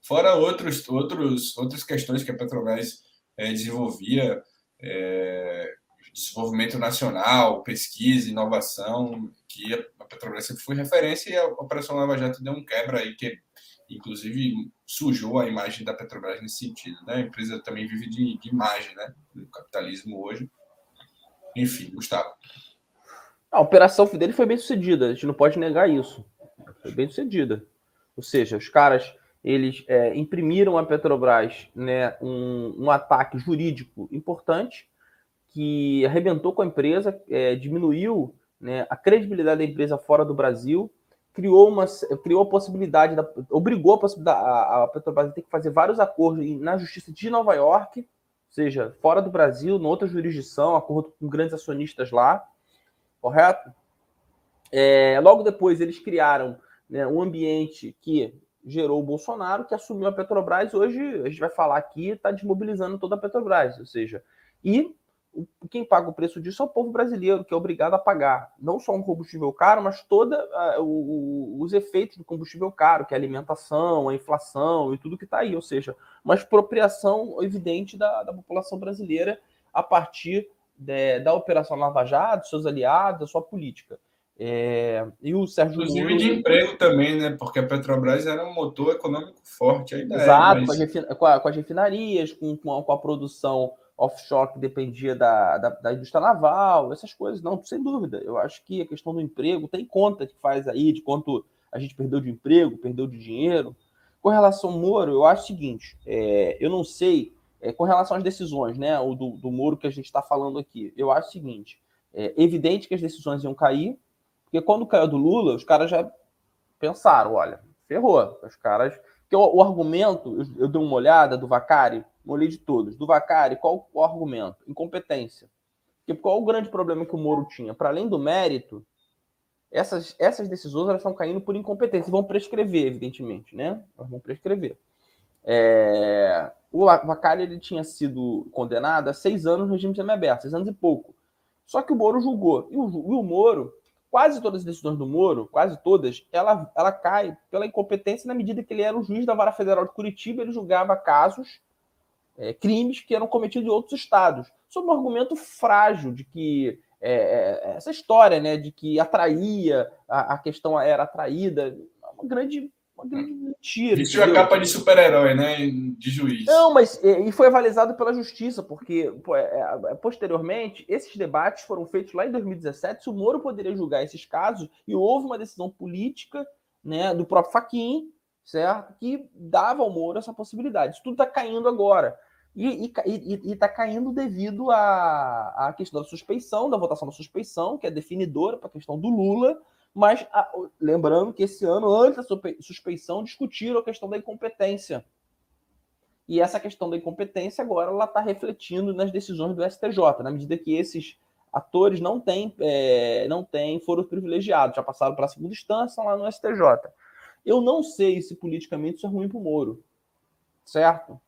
Fora outros, outros, outras questões que a Petrobras é, desenvolvia, é, desenvolvimento nacional, pesquisa, inovação, que a Petrobras sempre foi referência e a Operação Lava Jato deu um quebra aí, que inclusive sujou a imagem da Petrobras nesse sentido. Né? A empresa também vive de, de imagem, né? do capitalismo hoje. Enfim, Gustavo. A operação dele foi bem sucedida, a gente não pode negar isso. Foi bem sucedida. Ou seja, os caras eles é, imprimiram à Petrobras né, um, um, ataque jurídico importante que arrebentou com a empresa, é, diminuiu né, a credibilidade da empresa fora do Brasil, criou, uma, criou a possibilidade, da, obrigou a, possibilidade, a, a Petrobras a ter que fazer vários acordos na Justiça de Nova York, ou seja, fora do Brasil, em outra jurisdição, acordo com grandes acionistas lá, correto? É, logo depois, eles criaram né, um ambiente que gerou o Bolsonaro, que assumiu a Petrobras. Hoje, a gente vai falar aqui, está desmobilizando toda a Petrobras. Ou seja, e quem paga o preço disso é o povo brasileiro, que é obrigado a pagar não só um combustível caro, mas todos os efeitos do combustível caro, que é a alimentação, a inflação e tudo que está aí. Ou seja, uma expropriação evidente da, da população brasileira a partir de, da Operação Lava Jato, seus aliados, a sua política. É, e o Sérgio Inclusive Moro... de emprego também, né? Porque a Petrobras era um motor econômico forte ainda. Exato, é, mas... com, a, com, as refinarias, com, com a, com, a, produção offshore que dependia da, da, da, indústria naval, essas coisas. Não, sem dúvida. Eu acho que a questão do emprego tem conta que faz aí, de quanto a gente perdeu de emprego, perdeu de dinheiro. Com relação ao Moro, eu acho o seguinte: é, eu não sei é, com relação às decisões, né, o do, do que a gente está falando aqui, eu acho o seguinte: é evidente que as decisões iam cair, porque quando caiu do Lula, os caras já pensaram, olha, ferrou, os caras. Porque o, o argumento, eu, eu, dei uma olhada do Vacari, olhei de todos. Do Vacari, qual o argumento? Incompetência. Porque qual o grande problema que o Moro tinha? Para além do mérito, essas, essas decisões elas estão caindo por incompetência. Vão prescrever, evidentemente, né? Elas vão prescrever. É... O Vacari ele tinha sido condenado a seis anos no regime semiaberto, seis anos e pouco. Só que o Moro julgou. E o, e o Moro, quase todas as decisões do Moro, quase todas, ela, ela cai pela incompetência na medida que ele era o juiz da Vara Federal de Curitiba, ele julgava casos, é, crimes que eram cometidos em outros estados. Sob um argumento frágil de que é, é, essa história né, de que atraía, a, a questão era atraída, uma grande uma grande mentira. Vestiu a capa de super-herói, né? De juiz. Não, mas e foi avalizado pela justiça, porque é, é, posteriormente esses debates foram feitos lá em 2017. Se o Moro poderia julgar esses casos, e houve uma decisão política né, do próprio Faquin, certo? Que dava ao Moro essa possibilidade. Isso tudo está caindo agora. E está caindo devido à, à questão da suspeição, da votação da suspeição, que é definidora para a questão do Lula, mas a, lembrando que esse ano, antes da suspeição, discutiram a questão da incompetência. E essa questão da incompetência agora ela está refletindo nas decisões do STJ, na medida que esses atores não têm, é, não têm foram privilegiados, já passaram para a segunda instância lá no STJ. Eu não sei se politicamente isso é ruim para o Moro, certo?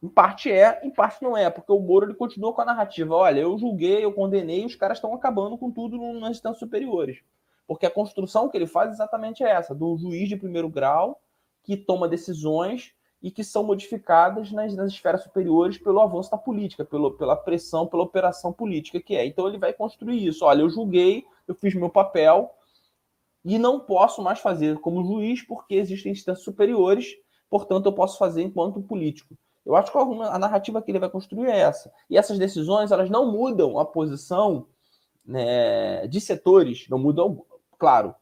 Em parte é, em parte não é, porque o Moro ele continua com a narrativa: olha, eu julguei, eu condenei, os caras estão acabando com tudo nas instâncias superiores. Porque a construção que ele faz é exatamente essa, do juiz de primeiro grau que toma decisões e que são modificadas nas, nas esferas superiores pelo avanço da política, pelo, pela pressão, pela operação política que é. Então ele vai construir isso. Olha, eu julguei, eu fiz meu papel e não posso mais fazer como juiz porque existem instâncias superiores, portanto eu posso fazer enquanto político. Eu acho que a narrativa que ele vai construir é essa. E essas decisões, elas não mudam a posição né, de setores, não mudam claro,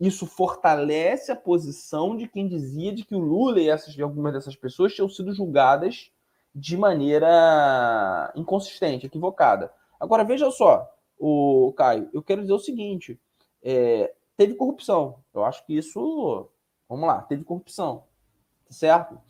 isso fortalece a posição de quem dizia de que o Lula e essas, algumas dessas pessoas tinham sido julgadas de maneira inconsistente, equivocada. Agora, veja só, o Caio, eu quero dizer o seguinte: é, teve corrupção. Eu acho que isso. Vamos lá, teve corrupção. Certo?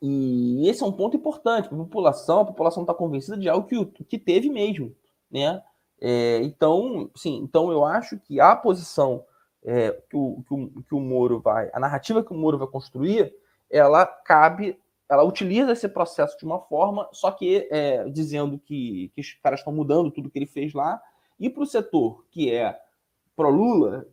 E esse é um ponto importante para a população. A população está convencida de algo que, que teve mesmo. Né? É, então, sim, então eu acho que a posição é, que, o, que, o, que o Moro vai, a narrativa que o Moro vai construir, ela cabe, ela utiliza esse processo de uma forma, só que é, dizendo que, que os caras estão mudando tudo que ele fez lá, e para o setor que é pró-Lula,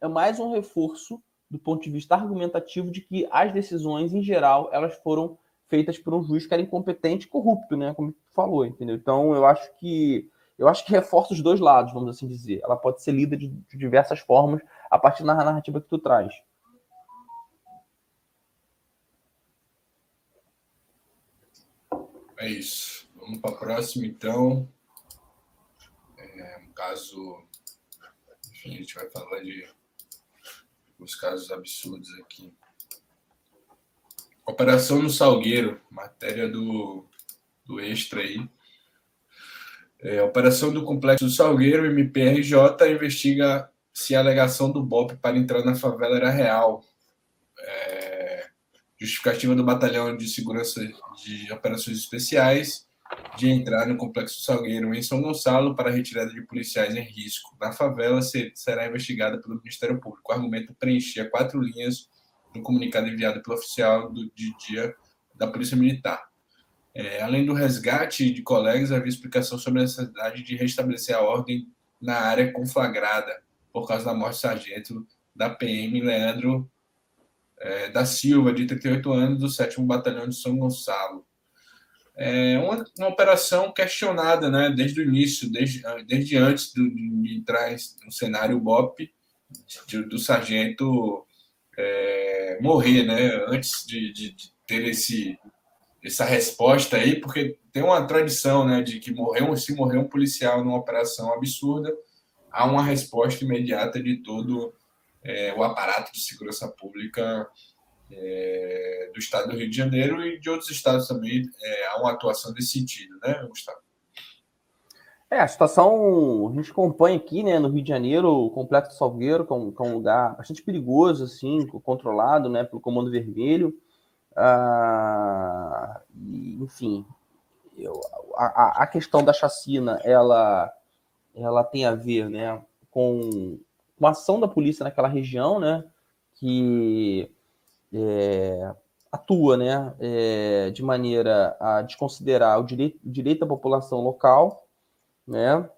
é mais um reforço do ponto de vista argumentativo de que as decisões, em geral, elas foram feitas por um juiz que era incompetente e corrupto, né? Como tu falou, entendeu? Então, eu acho que eu acho que reforça os dois lados, vamos assim dizer. Ela pode ser lida de, de diversas formas a partir da narrativa que tu traz. É isso. Vamos para a próxima, então. É um caso. Enfim, a gente vai falar de os casos absurdos aqui. Operação no Salgueiro, matéria do, do extra aí. É, operação do Complexo do Salgueiro, MPRJ, investiga se a alegação do BOP para entrar na favela era real. É, justificativa do Batalhão de Segurança de Operações Especiais de entrar no Complexo do Salgueiro em São Gonçalo para retirada de policiais em risco na favela será investigada pelo Ministério Público. O argumento preenchia quatro linhas no comunicado enviado pelo oficial do, de dia da Polícia Militar. É, além do resgate de colegas, havia explicação sobre a necessidade de restabelecer a ordem na área conflagrada por causa da morte do sargento da PM Leandro é, da Silva, de 38 anos, do 7 Batalhão de São Gonçalo. É uma, uma, operação questionada né, desde o início, desde, desde antes do, de entrar no cenário BOP, de, do sargento é, morrer, né, antes de, de, de ter esse essa resposta aí, porque tem uma tradição, né, de que morreu, se morreu um policial numa operação absurda, há uma resposta imediata de todo é, o aparato de segurança pública é, do estado do Rio de Janeiro e de outros estados também é, há uma atuação nesse sentido, né, Gustavo? É, a situação a gente acompanha aqui, né, no Rio de Janeiro, o Complexo Salgueiro, que é um, que é um lugar bastante perigoso, assim, controlado, né, pelo Comando Vermelho. Ah, enfim, eu, a, a questão da chacina, ela, ela tem a ver, né, com, com a ação da polícia naquela região, né, que é, atua, né, é, de maneira a desconsiderar o direito, direito da população local, né?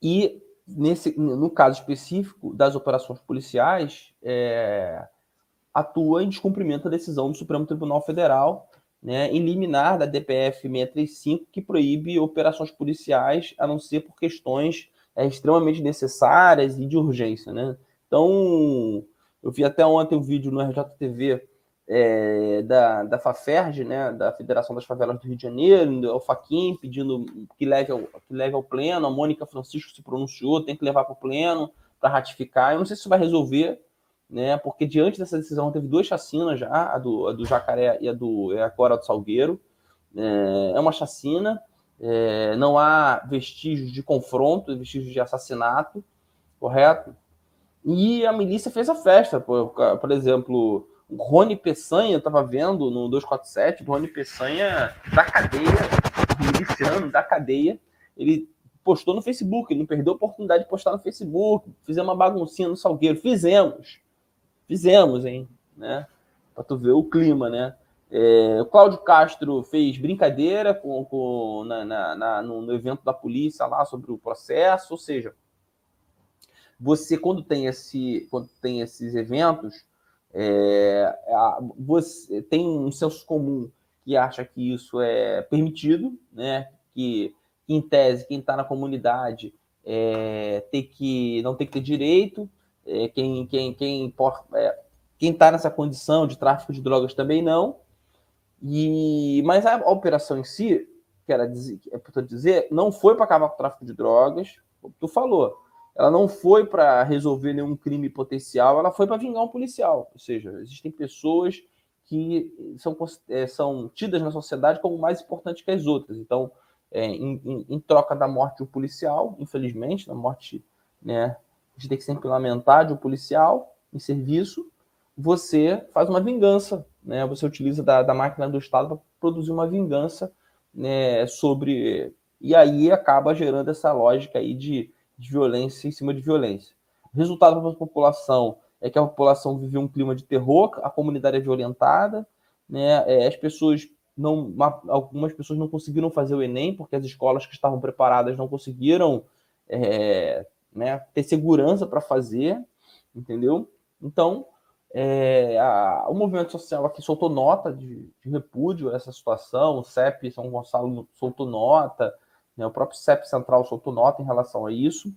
E nesse, no caso específico das operações policiais, é, atua em descumprimento da decisão do Supremo Tribunal Federal, né, em liminar da DPF 635, que proíbe operações policiais, a não ser por questões é, extremamente necessárias e de urgência, né? Então, eu vi até ontem um vídeo no RJTV é, da, da FAFERJ, né, da Federação das Favelas do Rio de Janeiro, ao Faquim, pedindo que leve, ao, que leve ao pleno, a Mônica Francisco se pronunciou, tem que levar para o pleno para ratificar. Eu não sei se isso vai resolver, né, porque diante dessa decisão teve duas chacinas já, a do, a do Jacaré e a do é agora do Salgueiro. É, é uma chacina, é, não há vestígios de confronto, vestígios de assassinato, correto? E a milícia fez a festa, por, por exemplo, o Rony Peçanha, eu estava vendo no 247, o Rony Peçanha da cadeia, miliciano da cadeia, ele postou no Facebook, ele não perdeu a oportunidade de postar no Facebook, fizemos uma baguncinha no Salgueiro, fizemos, fizemos, hein, né, para tu ver o clima, né, é, o Cláudio Castro fez brincadeira com, com na, na, na no, no, evento da polícia lá sobre o processo, ou seja, você quando tem esse quando tem esses eventos é, você tem um senso comum que acha que isso é permitido, né? Que em tese quem está na comunidade é, que não tem que ter direito, é, quem quem quem é, quem está nessa condição de tráfico de drogas também não. E mas a, operação em si, quero dizer, é dizer, não foi para acabar com o tráfico de drogas, como tu falou ela não foi para resolver nenhum crime potencial, ela foi para vingar um policial. Ou seja, existem pessoas que são, é, são tidas na sociedade como mais importantes que as outras. Então, é, em, em, em, troca da morte um policial, infelizmente, da morte, né, gente tem que sempre lamentar de um policial em serviço, você faz uma vingança, né? Você utiliza da, da máquina do Estado para produzir uma vingança né, sobre. E aí acaba gerando essa lógica aí de de violência em cima de violência. O resultado para a população é que a população vive um clima de terror, a comunidade é violentada, né? É, as pessoas não, algumas pessoas não conseguiram fazer o Enem porque as escolas que estavam preparadas não conseguiram é, né, ter segurança para fazer, entendeu? Então, é, a, o movimento social aqui soltou nota de, de, repúdio a essa situação, o CEP São Gonçalo soltou nota, né? O próprio CEP Central soltou nota em relação a isso,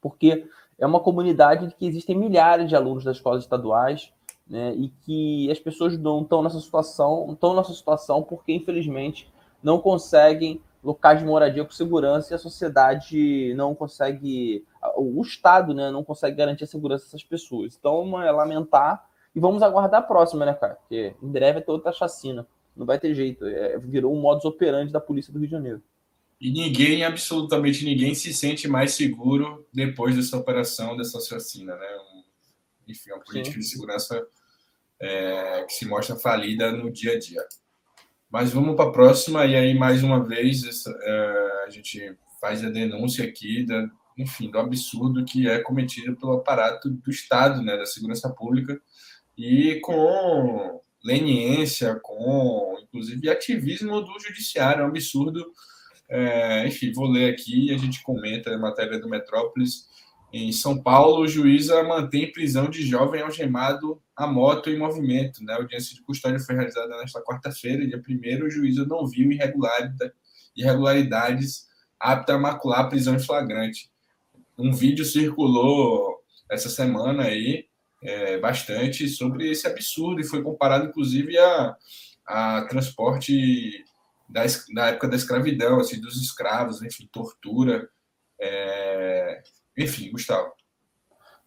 porque é uma comunidade que existem milhares de alunos das escolas estaduais né? e que as pessoas não estão nessa situação, estão nessa situação porque, infelizmente, não conseguem locais de moradia com segurança e a sociedade não consegue, o Estado né, não consegue garantir a segurança dessas pessoas. Então, é lamentar e vamos aguardar a próxima, né, cara? Porque em breve vai ter outra chacina. Não vai ter jeito. É, virou um modus operandi da polícia do Rio de Janeiro. E ninguém, absolutamente ninguém, se sente mais seguro depois dessa operação, dessa assassina, né? Um, enfim, uma política Sim. de segurança é, que se mostra falida no dia a dia. Mas vamos para a próxima, e aí, mais uma vez, essa, é, a gente faz a denúncia aqui, da, enfim, do absurdo que é cometido pelo aparato do Estado, né, da segurança pública, e com leniência, com, inclusive, ativismo do judiciário. É um absurdo é, enfim, vou ler aqui e a gente comenta a matéria do Metrópolis. Em São Paulo, juíza mantém prisão de jovem algemado a moto em movimento. Né? A audiência de custódia foi realizada nesta quarta-feira, dia 1 O juíza não viu irregularidades apta a macular a prisão em flagrante. Um vídeo circulou essa semana aí é, bastante sobre esse absurdo e foi comparado, inclusive, a, a transporte da, da época da escravidão, assim, dos escravos, enfim, tortura. É... Enfim, Gustavo.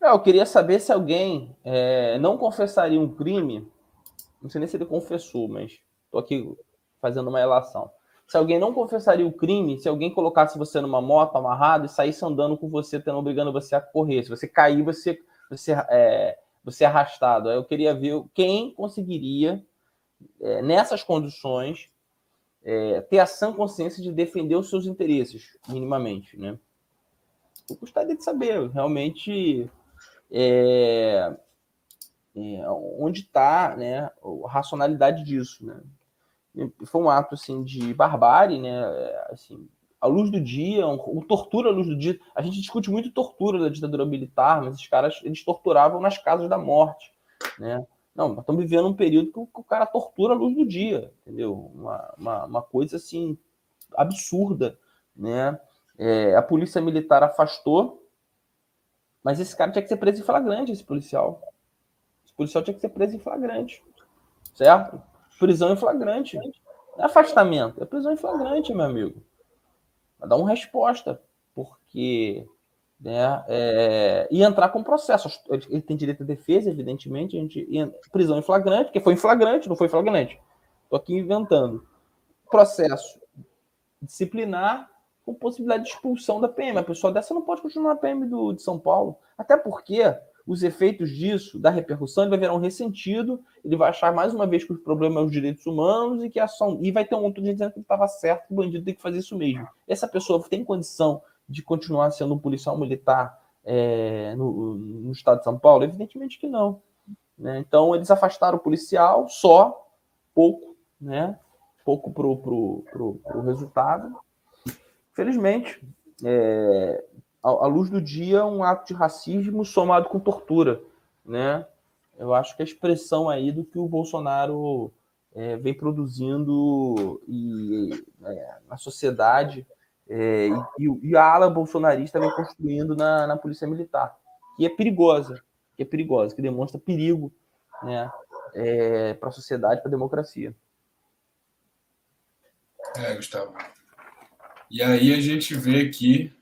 É, eu queria saber se alguém é, não confessaria um crime. Não sei nem se ele confessou, mas estou aqui fazendo uma relação. Se alguém não confessaria o crime, se alguém colocasse você numa moto amarrado e saísse andando com você, tendo, obrigando você a correr. Se você cair, você, você, é, você é arrastado. Eu queria ver quem conseguiria, é, nessas condições, é, ter a sã consciência de defender os seus interesses, minimamente. Né? Eu gostaria de saber, realmente, é, é, onde está né, a racionalidade disso. Né? foi um ato assim de barbárie, né? Assim, à luz do dia, um, um, tortura à luz do dia. A gente discute muito tortura da ditadura militar, mas esses caras eles torturavam nas casas da morte, né? Não, nós estamos vivendo um período que o, que o cara tortura à luz do dia, entendeu? Uma, uma, uma coisa assim absurda, né? É, a polícia militar afastou, mas esse cara tinha que ser preso em flagrante, esse policial. Esse policial tinha que ser preso em flagrante, certo? prisão em flagrante. Não é afastamento, é prisão em flagrante, meu amigo. Vai dar uma resposta, porque. Né, é, e entrar com processo. Ele tem direito à defesa, evidentemente. A gente, prisão em flagrante, porque foi em flagrante, não foi flagrante. Estou aqui inventando. Processo disciplinar com possibilidade de expulsão da PM. A pessoa dessa não pode continuar na PM do, de São Paulo. Até porque os efeitos disso, da repercussão, ele vai virar um ressentido, ele vai achar mais uma vez que o problema é os direitos humanos e que a ação. E vai ter um outro de dizendo que estava certo, que o bandido tem que fazer isso mesmo. Essa pessoa tem condição de continuar sendo um policial militar é, no, no, estado de São Paulo? Evidentemente que não. Né? Então, eles afastaram o policial só, pouco, né? pouco para o pro, pro, resultado. Felizmente, é, à luz do dia, um ato de racismo somado com tortura, né? Eu acho que a expressão aí do que o Bolsonaro é, vem produzindo e, é, na sociedade é, e, e, a ala bolsonarista vem construindo na, na polícia militar, que é perigosa, que é perigosa, que demonstra perigo, né, é, para a sociedade, para a democracia. É, Gustavo. E aí a gente vê aqui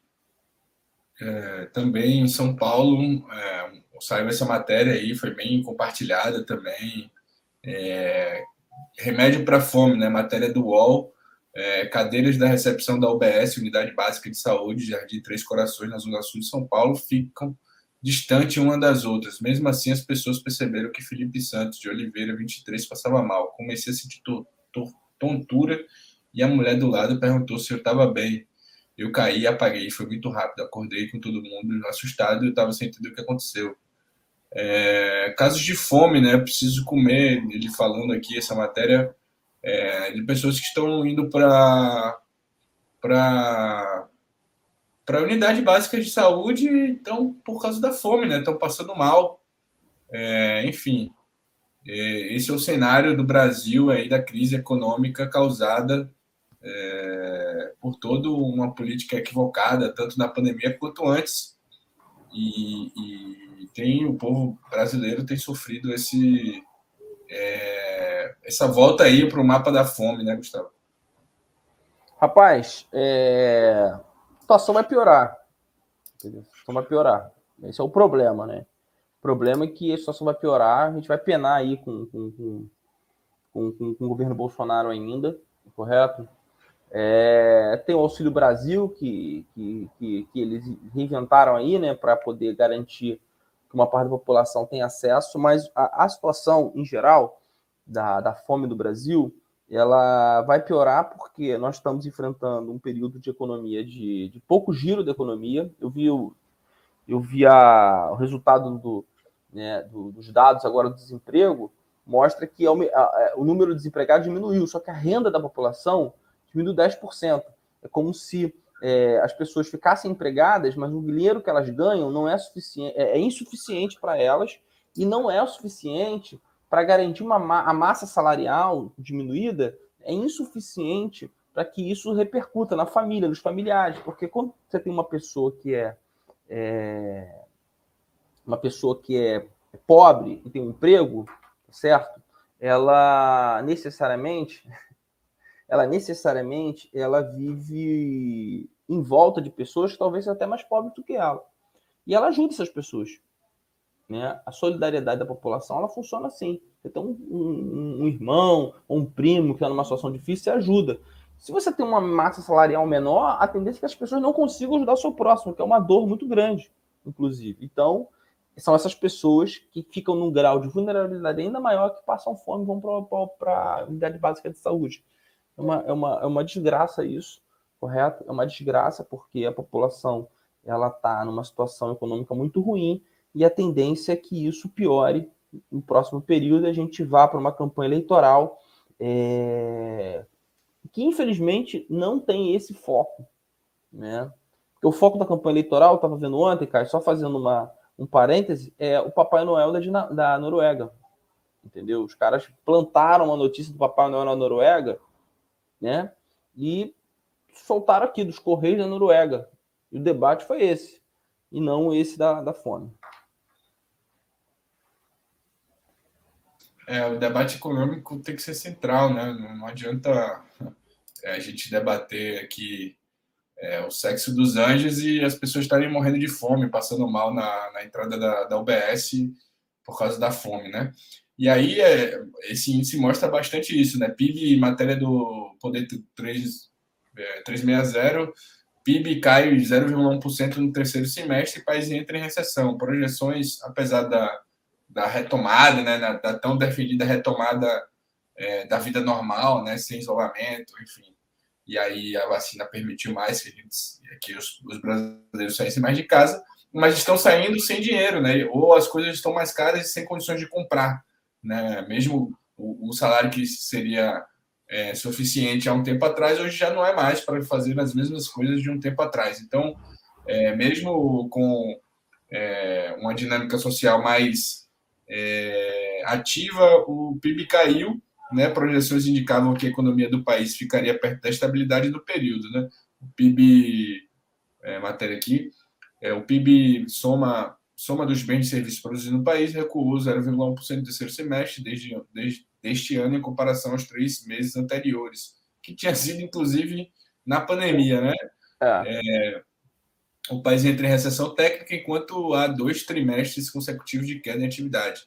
é, também em São Paulo, é, saiu essa matéria aí, foi bem compartilhada também. É, remédio para fome, né? Matéria do UOL. É, cadeiras da recepção da UBS, Unidade Básica de Saúde, Jardim Três Corações, na Zona Sul de São Paulo, ficam distante uma das outras. Mesmo assim, as pessoas perceberam que Felipe Santos de Oliveira, 23, passava mal. Comecei a sentir tontura e a mulher do lado perguntou se eu estava bem. Eu caí apaguei, foi muito rápido. Acordei com todo mundo assustado eu estava sem entender o que aconteceu. É, casos de fome, né? Preciso comer. Ele falando aqui essa matéria é, de pessoas que estão indo para para para unidade básica de saúde, então por causa da fome, né? Estão passando mal. É, enfim, é, esse é o cenário do Brasil aí da crise econômica causada é, por toda uma política equivocada, tanto na pandemia quanto antes. E, e tem o povo brasileiro tem sofrido esse é, essa volta aí para o mapa da fome, né, Gustavo? Rapaz, é... a situação vai piorar. A situação vai piorar. Esse é o problema, né? O problema é que a situação vai piorar, a gente vai penar aí com, com, com, com, com o governo Bolsonaro ainda, correto? É, tem o Auxílio Brasil, que, que, que, que eles reinventaram aí, né, para poder garantir que uma parte da população tenha acesso, mas a, a situação, em geral, da, da fome do Brasil, ela vai piorar porque nós estamos enfrentando um período de economia, de, de pouco giro da economia. Eu vi o, eu vi a, o resultado do, né, do, dos dados agora do desemprego, mostra que a, a, o número de desempregados diminuiu, só que a renda da população diminuiu 10%. É como se é, as pessoas ficassem empregadas, mas o dinheiro que elas ganham não é suficiente, é, é insuficiente para elas e não é o suficiente para garantir uma a massa salarial diminuída, é insuficiente para que isso repercuta na família, nos familiares, porque quando você tem uma pessoa que é, é uma pessoa que é pobre e tem um emprego, certo? Ela necessariamente ela necessariamente ela vive em volta de pessoas talvez até mais pobres do que ela. E ela ajuda essas pessoas. né, a solidariedade da população ela funciona assim. Você tem um, um, um irmão ou um primo que está numa situação difícil, você ajuda. Se você tem uma massa salarial menor, a tendência é que as pessoas não consigam ajudar o seu próximo, que é uma dor muito grande, inclusive. Então, são essas pessoas que ficam num grau de vulnerabilidade ainda maior que passam fome e vão para a unidade básica de saúde. É uma, é, uma, é uma desgraça isso, correto? É uma desgraça porque a população ela está numa situação econômica muito ruim e a tendência é que isso piore no próximo período a gente vá para uma campanha eleitoral é, que infelizmente não tem esse foco, né? Porque o foco da campanha eleitoral, estava vendo ontem, cara, só fazendo uma, um parêntese, é o Papai Noel da, da Noruega, entendeu? Os caras plantaram a notícia do Papai Noel na Noruega, né? E soltaram aqui dos Correios da Noruega. E o debate foi esse, e não esse da, da fome. É, o debate econômico tem que ser central, né? Não, adianta é, a gente debater aqui é, o sexo dos anjos e as pessoas estarem morrendo de fome, passando mal na, na entrada da, da UBS por causa da fome, né? E aí é, esse índice mostra bastante isso, né? PIB, matéria do Poder 3, é, 360, PIB cai 0,1% no terceiro semestre e país entra em recessão. Projeções, apesar da, da retomada, né, da, da tão defendida retomada é, da vida normal, né, sem isolamento, enfim. E aí a vacina permitiu mais que, gente, que os, os brasileiros saíssem mais de casa, mas estão saindo sem dinheiro, né? Ou as coisas estão mais caras e sem condições de comprar, né? Mesmo o, o salário que seria é, suficiente há um tempo atrás, hoje já não é mais para fazer as mesmas coisas de um tempo atrás. Então, é, mesmo com é, uma dinâmica social mais é, ativa, o PIB caiu né, projeções indicavam que a economia do país ficaria perto da estabilidade do período. Né? O PIB, é, matéria aqui, é, o PIB soma, soma dos bens e serviços produzidos no país recuou 0,1% no terceiro semestre desde, desde este ano em comparação aos três meses anteriores, que tinha sido, inclusive, na pandemia. Né? É. É, o país entra em recessão técnica enquanto há dois trimestres consecutivos de queda em atividade.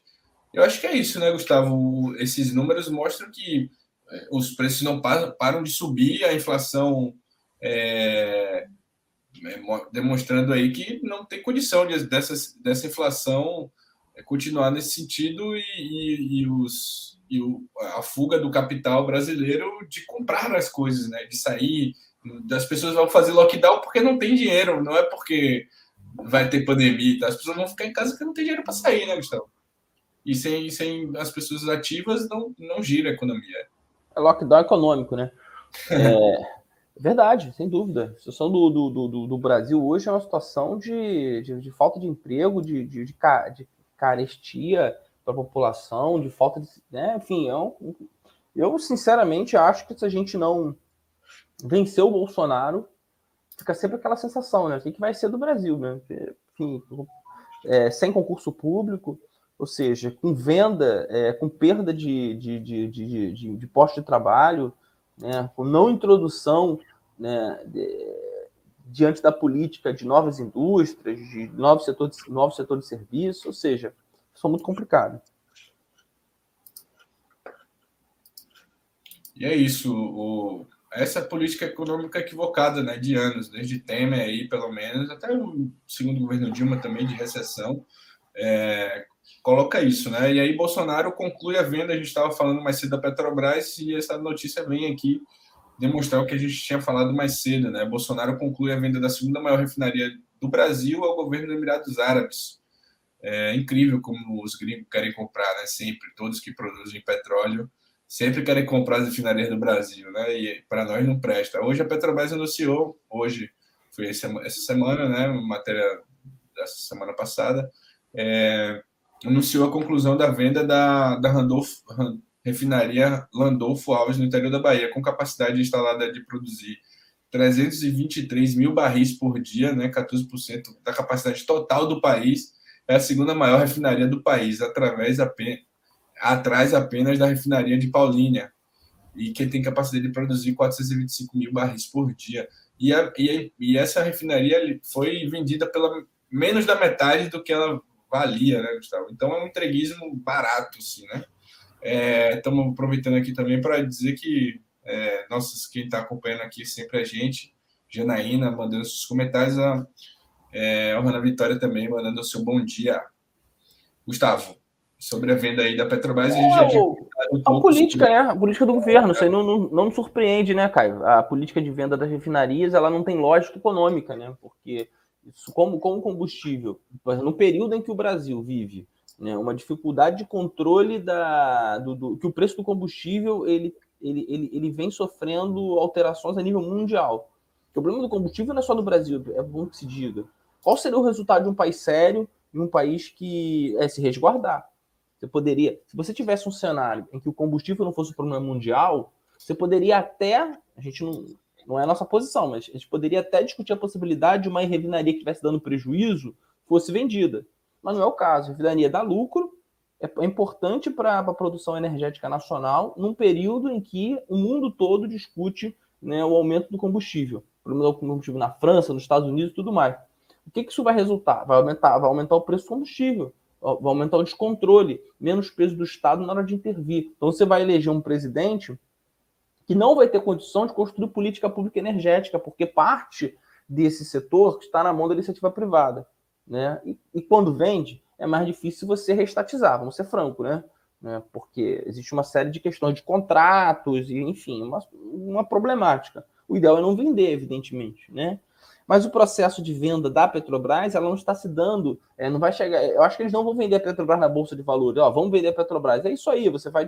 Eu acho que é isso, né, Gustavo? Esses números mostram que é, os preços não param de subir, a inflação é demonstrando aí que não tem condição de, dessa, dessa inflação é, continuar nesse sentido e, e, e os, e o, a fuga do capital brasileiro de comprar as coisas, né, de sair, das pessoas vão fazer lockdown porque não tem dinheiro, não é porque vai ter pandemia, tá? as pessoas vão ficar em casa porque não tem dinheiro para sair, né, Gustavo? e sem, sem as pessoas ativas não, não gira a economia. É lockdown econômico, né? É, verdade, sem dúvida. A situação do, do, do, do, Brasil hoje é uma situação de, de, de falta de emprego, de, de, de, de carestia para a população, de falta de. Né? Enfim, eu, é eu sinceramente acho que se a gente não vencer o Bolsonaro, fica sempre aquela sensação, né? O que vai ser do Brasil, né? Enfim, é, sem concurso público, ou seja, com venda, é, com perda de, de, de, de, de, de posto de trabalho, né, com não introdução né, de, diante da política de novas indústrias, de novos setores, novos setores de serviço, ou seja, isso é muito complicado. E é isso, o, essa política econômica equivocada né, de anos, desde Temer aí, pelo menos, até o segundo governo Dilma também, de recessão, é, coloca isso, né? E aí Bolsonaro conclui a venda, a gente estava falando mais cedo da Petrobras e essa notícia vem aqui demonstrar o que a gente tinha falado mais cedo, né? Bolsonaro conclui a venda da segunda maior refinaria do Brasil ao governo dos Emirados Árabes. É incrível como os gringos querem comprar, né? Sempre, todos que produzem petróleo sempre querem comprar as refinarias do Brasil, né? E para nós não presta. Hoje a Petrobras anunciou, hoje foi essa semana, né? Matéria dessa semana passada, é, anunciou a conclusão da venda da, da Randolph, refinaria Landolfo Alves no interior da Bahia, com capacidade instalada de produzir 323 mil barris por dia, né, 14% da capacidade total do país. É a segunda maior refinaria do país, através apenas, atrás apenas da refinaria de Paulínia, e que tem capacidade de produzir 425 mil barris por dia. E, a, e, e essa refinaria foi vendida pela menos da metade do que ela valia, né, Gustavo? Então é um entreguismo barato, assim, né? Estamos é, aproveitando aqui também para dizer que é, nossos, quem está acompanhando aqui sempre a gente, Janaína, mandando seus comentários, a é, Ana Vitória também mandando o seu bom dia. Gustavo, sobre a venda aí da Petrobras, é, a gente já tinha um a política, sobre... né? A política do governo, isso aí não, não, não surpreende, né, Caio? A política de venda das refinarias, ela não tem lógica econômica, né? Porque isso como, como combustível, no período em que o Brasil vive né, uma dificuldade de controle da, do, do, que o preço do combustível ele, ele, ele, ele vem sofrendo alterações a nível mundial. o problema do combustível não é só no Brasil, é bom que se diga. Qual seria o resultado de um país sério e um país que é se resguardar? Você poderia, se você tivesse um cenário em que o combustível não fosse um problema mundial, você poderia até, a gente não, não é a nossa posição, mas a gente poderia até discutir a possibilidade de uma refinaria que estivesse dando prejuízo fosse vendida. Mas não é o caso. A refinaria dá lucro, é, é importante para a produção energética nacional, num período em que o mundo todo discute né, o aumento do combustível. O problema do combustível na França, nos Estados Unidos e tudo mais. O que, que isso vai resultar? Vai aumentar, vai aumentar o preço do combustível, vai aumentar o descontrole, menos peso do Estado na hora de intervir. Então você vai eleger um presidente que não vai ter condição de construir política pública energética, porque parte desse setor está na mão da iniciativa privada. Né? E, e quando vende, é mais difícil você restatizar, vamos ser franco, né? né? Porque existe uma série de questões de contratos e, enfim, uma, uma problemática. O ideal é não vender, evidentemente, né? Mas o processo de venda da Petrobras, ela não está se dando, é, não vai chegar. Eu acho que eles não vão vender a Petrobras na bolsa de valores. Ó, vamos vender a Petrobras. É isso aí. Você vai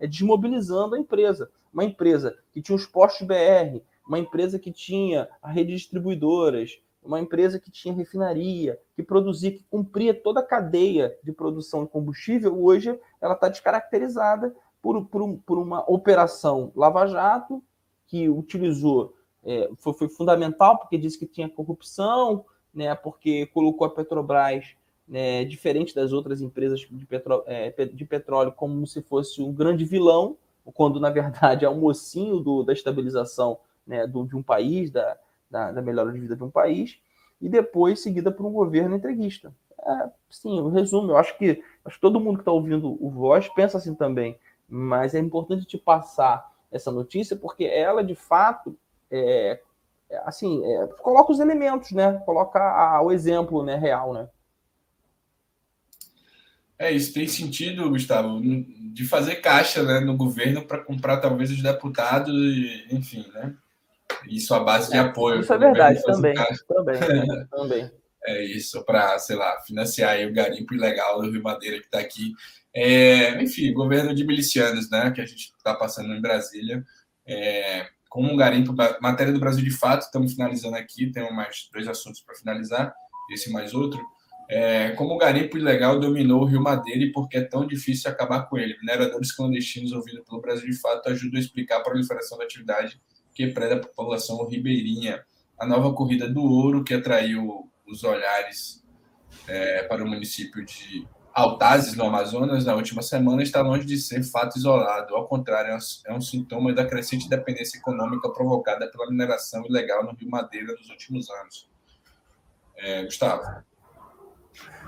desmobilizando a empresa. Uma empresa que tinha os postos BR, uma empresa que tinha a rede de distribuidoras, uma empresa que tinha refinaria, que produzia, que cumpria toda a cadeia de produção de combustível, hoje ela está descaracterizada por, por, por, uma operação lava-jato que utilizou, é, foi, foi, fundamental porque disse que tinha corrupção, né, porque colocou a Petrobras né, diferente das outras empresas de, petró é, de petróleo como se fosse um grande vilão, quando na verdade é um mocinho do, da estabilização né, do, de um país, da, da, da melhora de vida de um país, e depois seguida por um governo entreguista. É, sim, o resumo, eu acho que, acho que todo mundo que está ouvindo o Voz pensa assim também, mas é importante te passar essa notícia porque ela, de fato, é, é assim, é, coloca os elementos, né? Coloca a, o exemplo né, real, né? É, isso tem sentido, Gustavo, de fazer caixa né, no governo para comprar talvez os deputados, enfim, né? Isso à base de apoio. Isso é verdade, também. Também, né? também. É isso, para, sei lá, financiar o garimpo ilegal do Rio Madeira que está aqui. É, enfim, governo de milicianos, né, que a gente está passando em Brasília. É, como um garimpo, matéria do Brasil de fato, estamos finalizando aqui, temos mais dois assuntos para finalizar, esse mais outro. É, como o garimpo ilegal dominou o Rio Madeira e por que é tão difícil acabar com ele. Mineradores clandestinos ouvidos pelo Brasil de fato ajudam a explicar a proliferação da atividade que preda a população ribeirinha. A nova corrida do ouro, que atraiu os olhares é, para o município de Altazes, no Amazonas, na última semana, está longe de ser fato isolado. Ao contrário, é um é sintoma da crescente dependência econômica provocada pela mineração ilegal no Rio Madeira nos últimos anos. É, Gustavo.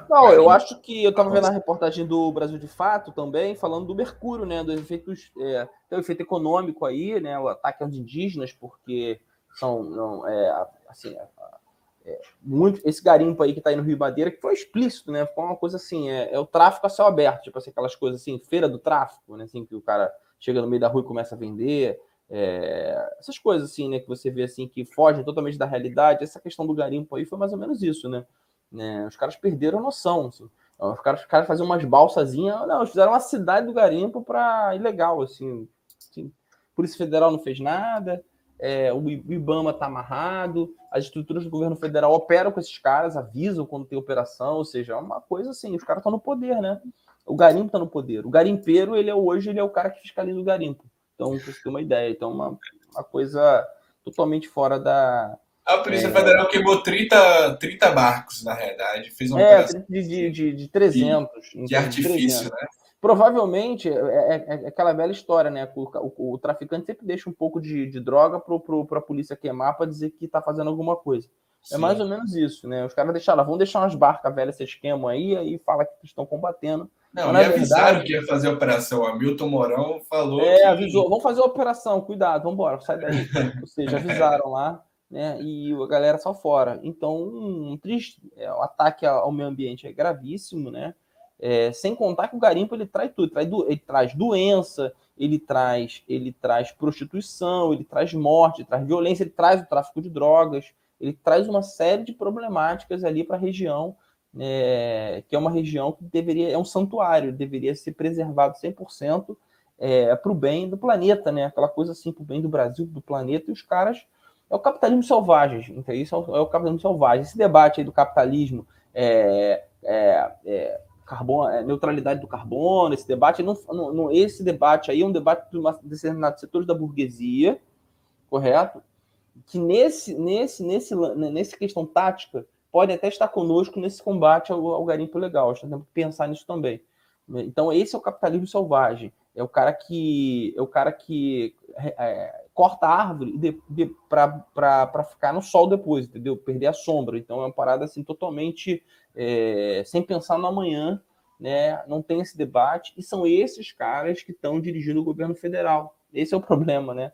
Não, eu acho que eu estava vendo a reportagem do Brasil de Fato também, falando do Mercúrio, né? Dos efeitos, é, tem o efeito econômico aí, né? O ataque aos indígenas, porque são, não, é, assim, é, é, muito, esse garimpo aí que está aí no Rio Madeira, que foi explícito, né? Foi uma coisa assim, é, é, o tráfico a céu aberto, tipo assim, aquelas coisas assim, feira do tráfico, né? Assim, que o cara chega no meio da rua e começa a vender. É, essas coisas assim, né, que você vê assim que fogem totalmente da realidade. Essa questão do garimpo aí foi mais ou menos isso, né? Né? Os caras perderam a noção. Assim. Os caras, os caras faziam umas balsazinhas. Não, eles fizeram uma cidade do garimpo para ilegal. Assim. assim. Polícia Federal não fez nada. É, o IBAMA está amarrado, as estruturas do governo federal operam com esses caras, avisam quando tem operação, ou seja, é uma coisa assim, os caras estão no poder, né? O garimpo está no poder. O garimpeiro, ele é hoje, ele é o cara que fiscaliza o garimpo. Então, você tem uma ideia. Então, uma, uma coisa totalmente fora da, a Polícia é... Federal queimou 30, 30 barcos, na realidade. Fez uma é, de, de, de 300. De, de artifício, 300. né? Provavelmente, é, é, é, aquela velha história, né? O, o, o, traficante sempre deixa um pouco de, de droga para a polícia queimar para dizer que está fazendo alguma coisa. É mais ou menos isso, né? Os caras deixaram, vão deixar umas barcas velhas, esse esquema aí, aí fala que estão combatendo. Não, me avisaram verdade, que ia fazer a operação. A Milton Mourão falou. É, que... avisou, vamos fazer a operação, cuidado, vamos embora, sai daí. ou seja, avisaram lá, né? E a galera só fora. Então, um triste, é, o ataque ao meio ambiente é gravíssimo, né? É, sem contar que o garimpo ele traz tudo, traz, ele traz doença, ele traz, ele traz prostituição, ele traz morte, ele traz violência, ele traz o tráfico de drogas, ele traz uma série de problemáticas ali para a região, é, que é uma região que deveria, é um santuário, deveria ser preservado 100% é, para o bem do planeta, né? Aquela coisa assim, para o bem do Brasil, do planeta, e os caras. É o capitalismo selvagem, então isso é o, é o capitalismo selvagem. Esse debate aí do capitalismo é, é, é carbono, é, neutralidade do carbono, esse debate, não, não, esse debate aí é um debate de determinados setores da burguesia, correto? Que nesse, nesse, nesse, nesse questão tática pode até estar conosco nesse combate ao, ao garimpo legal. Nós temos que pensar nisso também. Então esse é o capitalismo selvagem. É o cara que é o cara que é, corta a árvore para ficar no sol depois, entendeu? Perder a sombra. Então é uma parada assim totalmente é, sem pensar no amanhã, né? Não tem esse debate, e são esses caras que estão dirigindo o governo federal. Esse é o problema, né?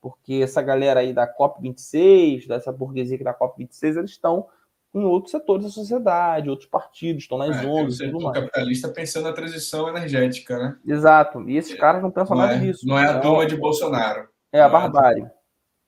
Porque essa galera aí da COP26, dessa burguesia que da COP26, eles estão em outros setores da sociedade, outros partidos, estão nas é, ondas. O capitalista pensando na transição energética, né? Exato. E esses caras não pensam nada é, disso. Não é a turma de Bolsonaro. É a barbárie.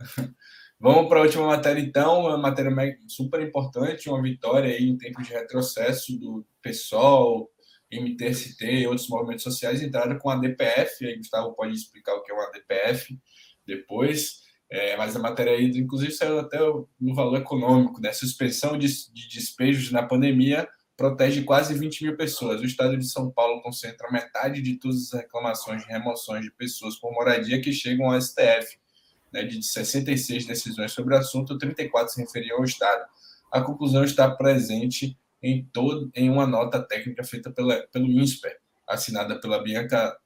Vamos para a última matéria, então, uma matéria super importante, uma vitória aí em tempo de retrocesso do PSOL, MTST e outros movimentos sociais entraram com a DPF, aí Gustavo pode explicar o que é uma DPF depois, é, mas a matéria aí, inclusive, saiu até no valor econômico, né? Suspensão de, de despejos na pandemia protege quase 20 mil pessoas. O estado de São Paulo concentra metade de todas as reclamações de remoções de pessoas por moradia que chegam ao STF né, de 66 decisões sobre o assunto, 34 se referiam ao Estado. A conclusão está presente em, todo, em uma nota técnica feita pela, pelo INSPER, assinada pela Bianca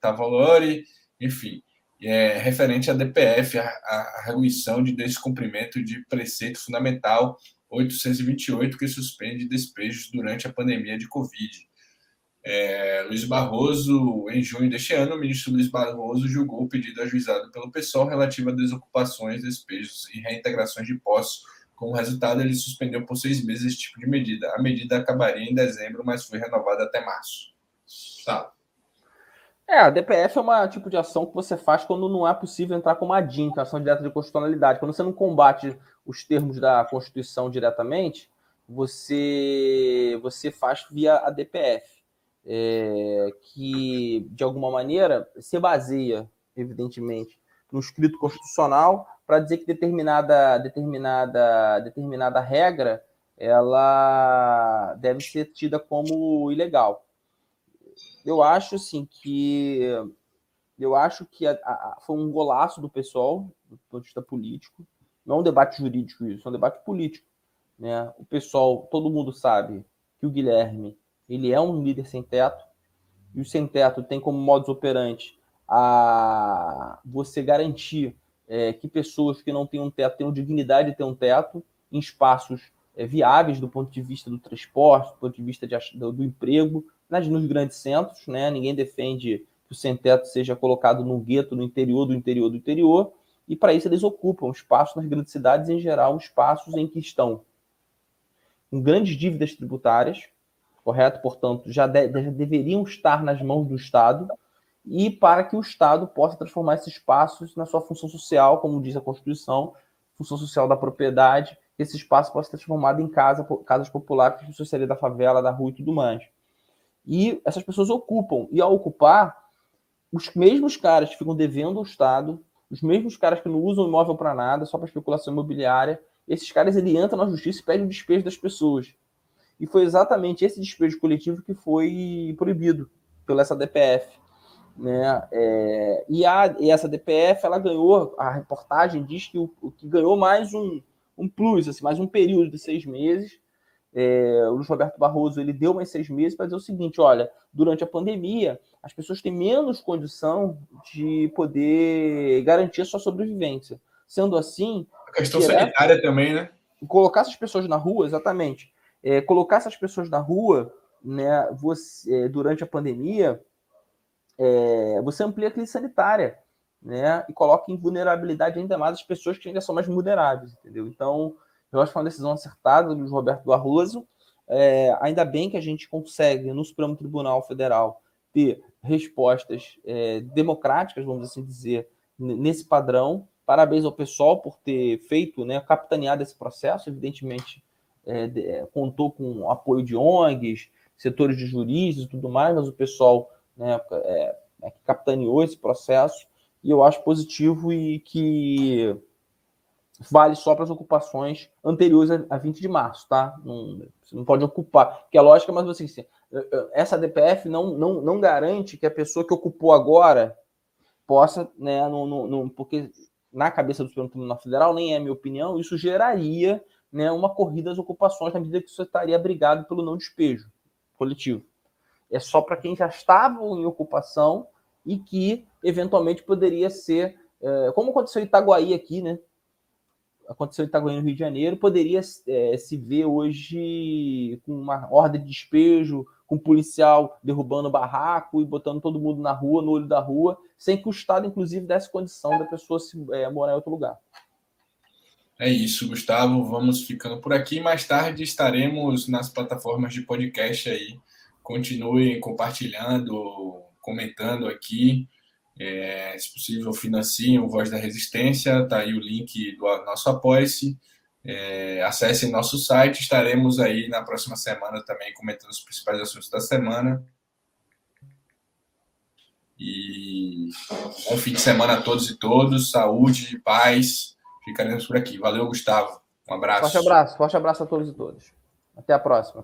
Tavalori, enfim, é, referente à DPF, a, a redução de descumprimento de preceito fundamental 828, que suspende despejos durante a pandemia de Covid. É, Luiz Barroso, em junho deste ano, o ministro Luiz Barroso julgou o pedido ajuizado pelo PSOL relativo a desocupações, despejos e reintegrações de postos. Como resultado, ele suspendeu por seis meses esse tipo de medida. A medida acabaria em dezembro, mas foi renovada até março. Tá. É, a DPF é um tipo de ação que você faz quando não é possível entrar com uma DIN, que é ação direta de constitucionalidade. Quando você não combate os termos da Constituição diretamente, você, você faz via a DPF é, que, de alguma maneira, se baseia, evidentemente, no escrito constitucional para dizer que determinada, determinada, determinada regra ela deve ser tida como ilegal. Eu acho assim que eu acho que a, a, foi um golaço do pessoal do ponto de vista político. Não é um debate jurídico isso, é um debate político. Né? O pessoal, todo mundo sabe que o Guilherme ele é um líder sem teto, e o sem teto tem como modus operandi a você garantir é, que pessoas que não têm um teto tenham dignidade de ter um teto em espaços é, viáveis do ponto de vista do transporte, do ponto de vista de, do, do, emprego, nas, nos grandes centros, né? Ninguém defende que o sem teto seja colocado num gueto no interior do interior do interior, e para isso eles ocupam espaços nas grandes cidades, em geral, espaços em que estão com grandes dívidas tributárias, correto? Portanto, já, de, já deveriam estar nas mãos do Estado e para que o Estado possa transformar esses espaços na sua função social, como diz a Constituição, função social da propriedade, esse espaço possa ser transformado em casa, casas populares, que seria da favela, da rua e tudo mais. E essas pessoas ocupam, e ao ocupar, os mesmos caras que ficam devendo ao Estado, os mesmos caras que não usam imóvel para nada, só para especulação imobiliária, esses caras ele entram na justiça e pedem o despejo das pessoas. E foi exatamente esse despejo coletivo que foi proibido pela essa DPF. Né? É, e, a, e essa DPF ela ganhou, a reportagem diz que, o, que ganhou mais um, um plus, assim, mais um período de seis meses. É, o Luiz Roberto Barroso ele deu mais seis meses para dizer o seguinte: olha, durante a pandemia, as pessoas têm menos condição de poder garantir a sua sobrevivência. Sendo assim. A questão tirar... sanitária também, né? colocar essas pessoas na rua, exatamente, é, colocar essas pessoas na rua, né, você, é, durante a pandemia, é, você amplia a crise sanitária, né, e coloca em vulnerabilidade ainda mais as pessoas que ainda são mais vulneráveis, entendeu? Então, eu acho que foi uma decisão acertada do Roberto Barroso, é, ainda bem que a gente consegue, no Supremo Tribunal Federal, ter respostas é, democráticas, vamos assim dizer, nesse padrão. Parabéns ao pessoal por ter feito, né, capitaneado esse processo. Evidentemente, é, é contou com apoio de ONGs, setores de juristas e tudo mais, mas o pessoal né, é, é, capitaneou esse processo e eu acho positivo e que vale só para as ocupações anteriores a, 20 de março, tá? Não, você não pode ocupar, que é lógica, mas assim, essa DPF não, não, não garante que a pessoa que ocupou agora possa, né, porque na cabeça do Supremo Tribunal Federal, nem é minha opinião, isso geraria né, uma corrida às ocupações na medida que você estaria abrigado pelo não despejo coletivo. É só para quem já estava em ocupação e que eventualmente poderia ser, é, como aconteceu em Itaguaí aqui, né? Aconteceu em Itaguaí, no Rio de Janeiro, poderia é, se ver hoje com uma ordem de despejo, com um policial derrubando barraco e botando todo mundo na rua, no olho da rua, sem que o Estado, inclusive, desse condição da pessoa se, é, morar em outro lugar. É isso, Gustavo. Vamos ficando por aqui. Mais tarde estaremos nas plataformas de podcast aí. Continuem compartilhando, comentando aqui. É, se possível, financiem o Voz da Resistência, está aí o link do nosso apoia-se. É, acessem nosso site, estaremos aí na próxima semana também comentando os principais assuntos da semana. E bom fim de semana a todos e todos, saúde, paz. Ficaremos por aqui. Valeu, Gustavo. Um abraço. Forte abraço, forte abraço a todos e todas. Até a próxima.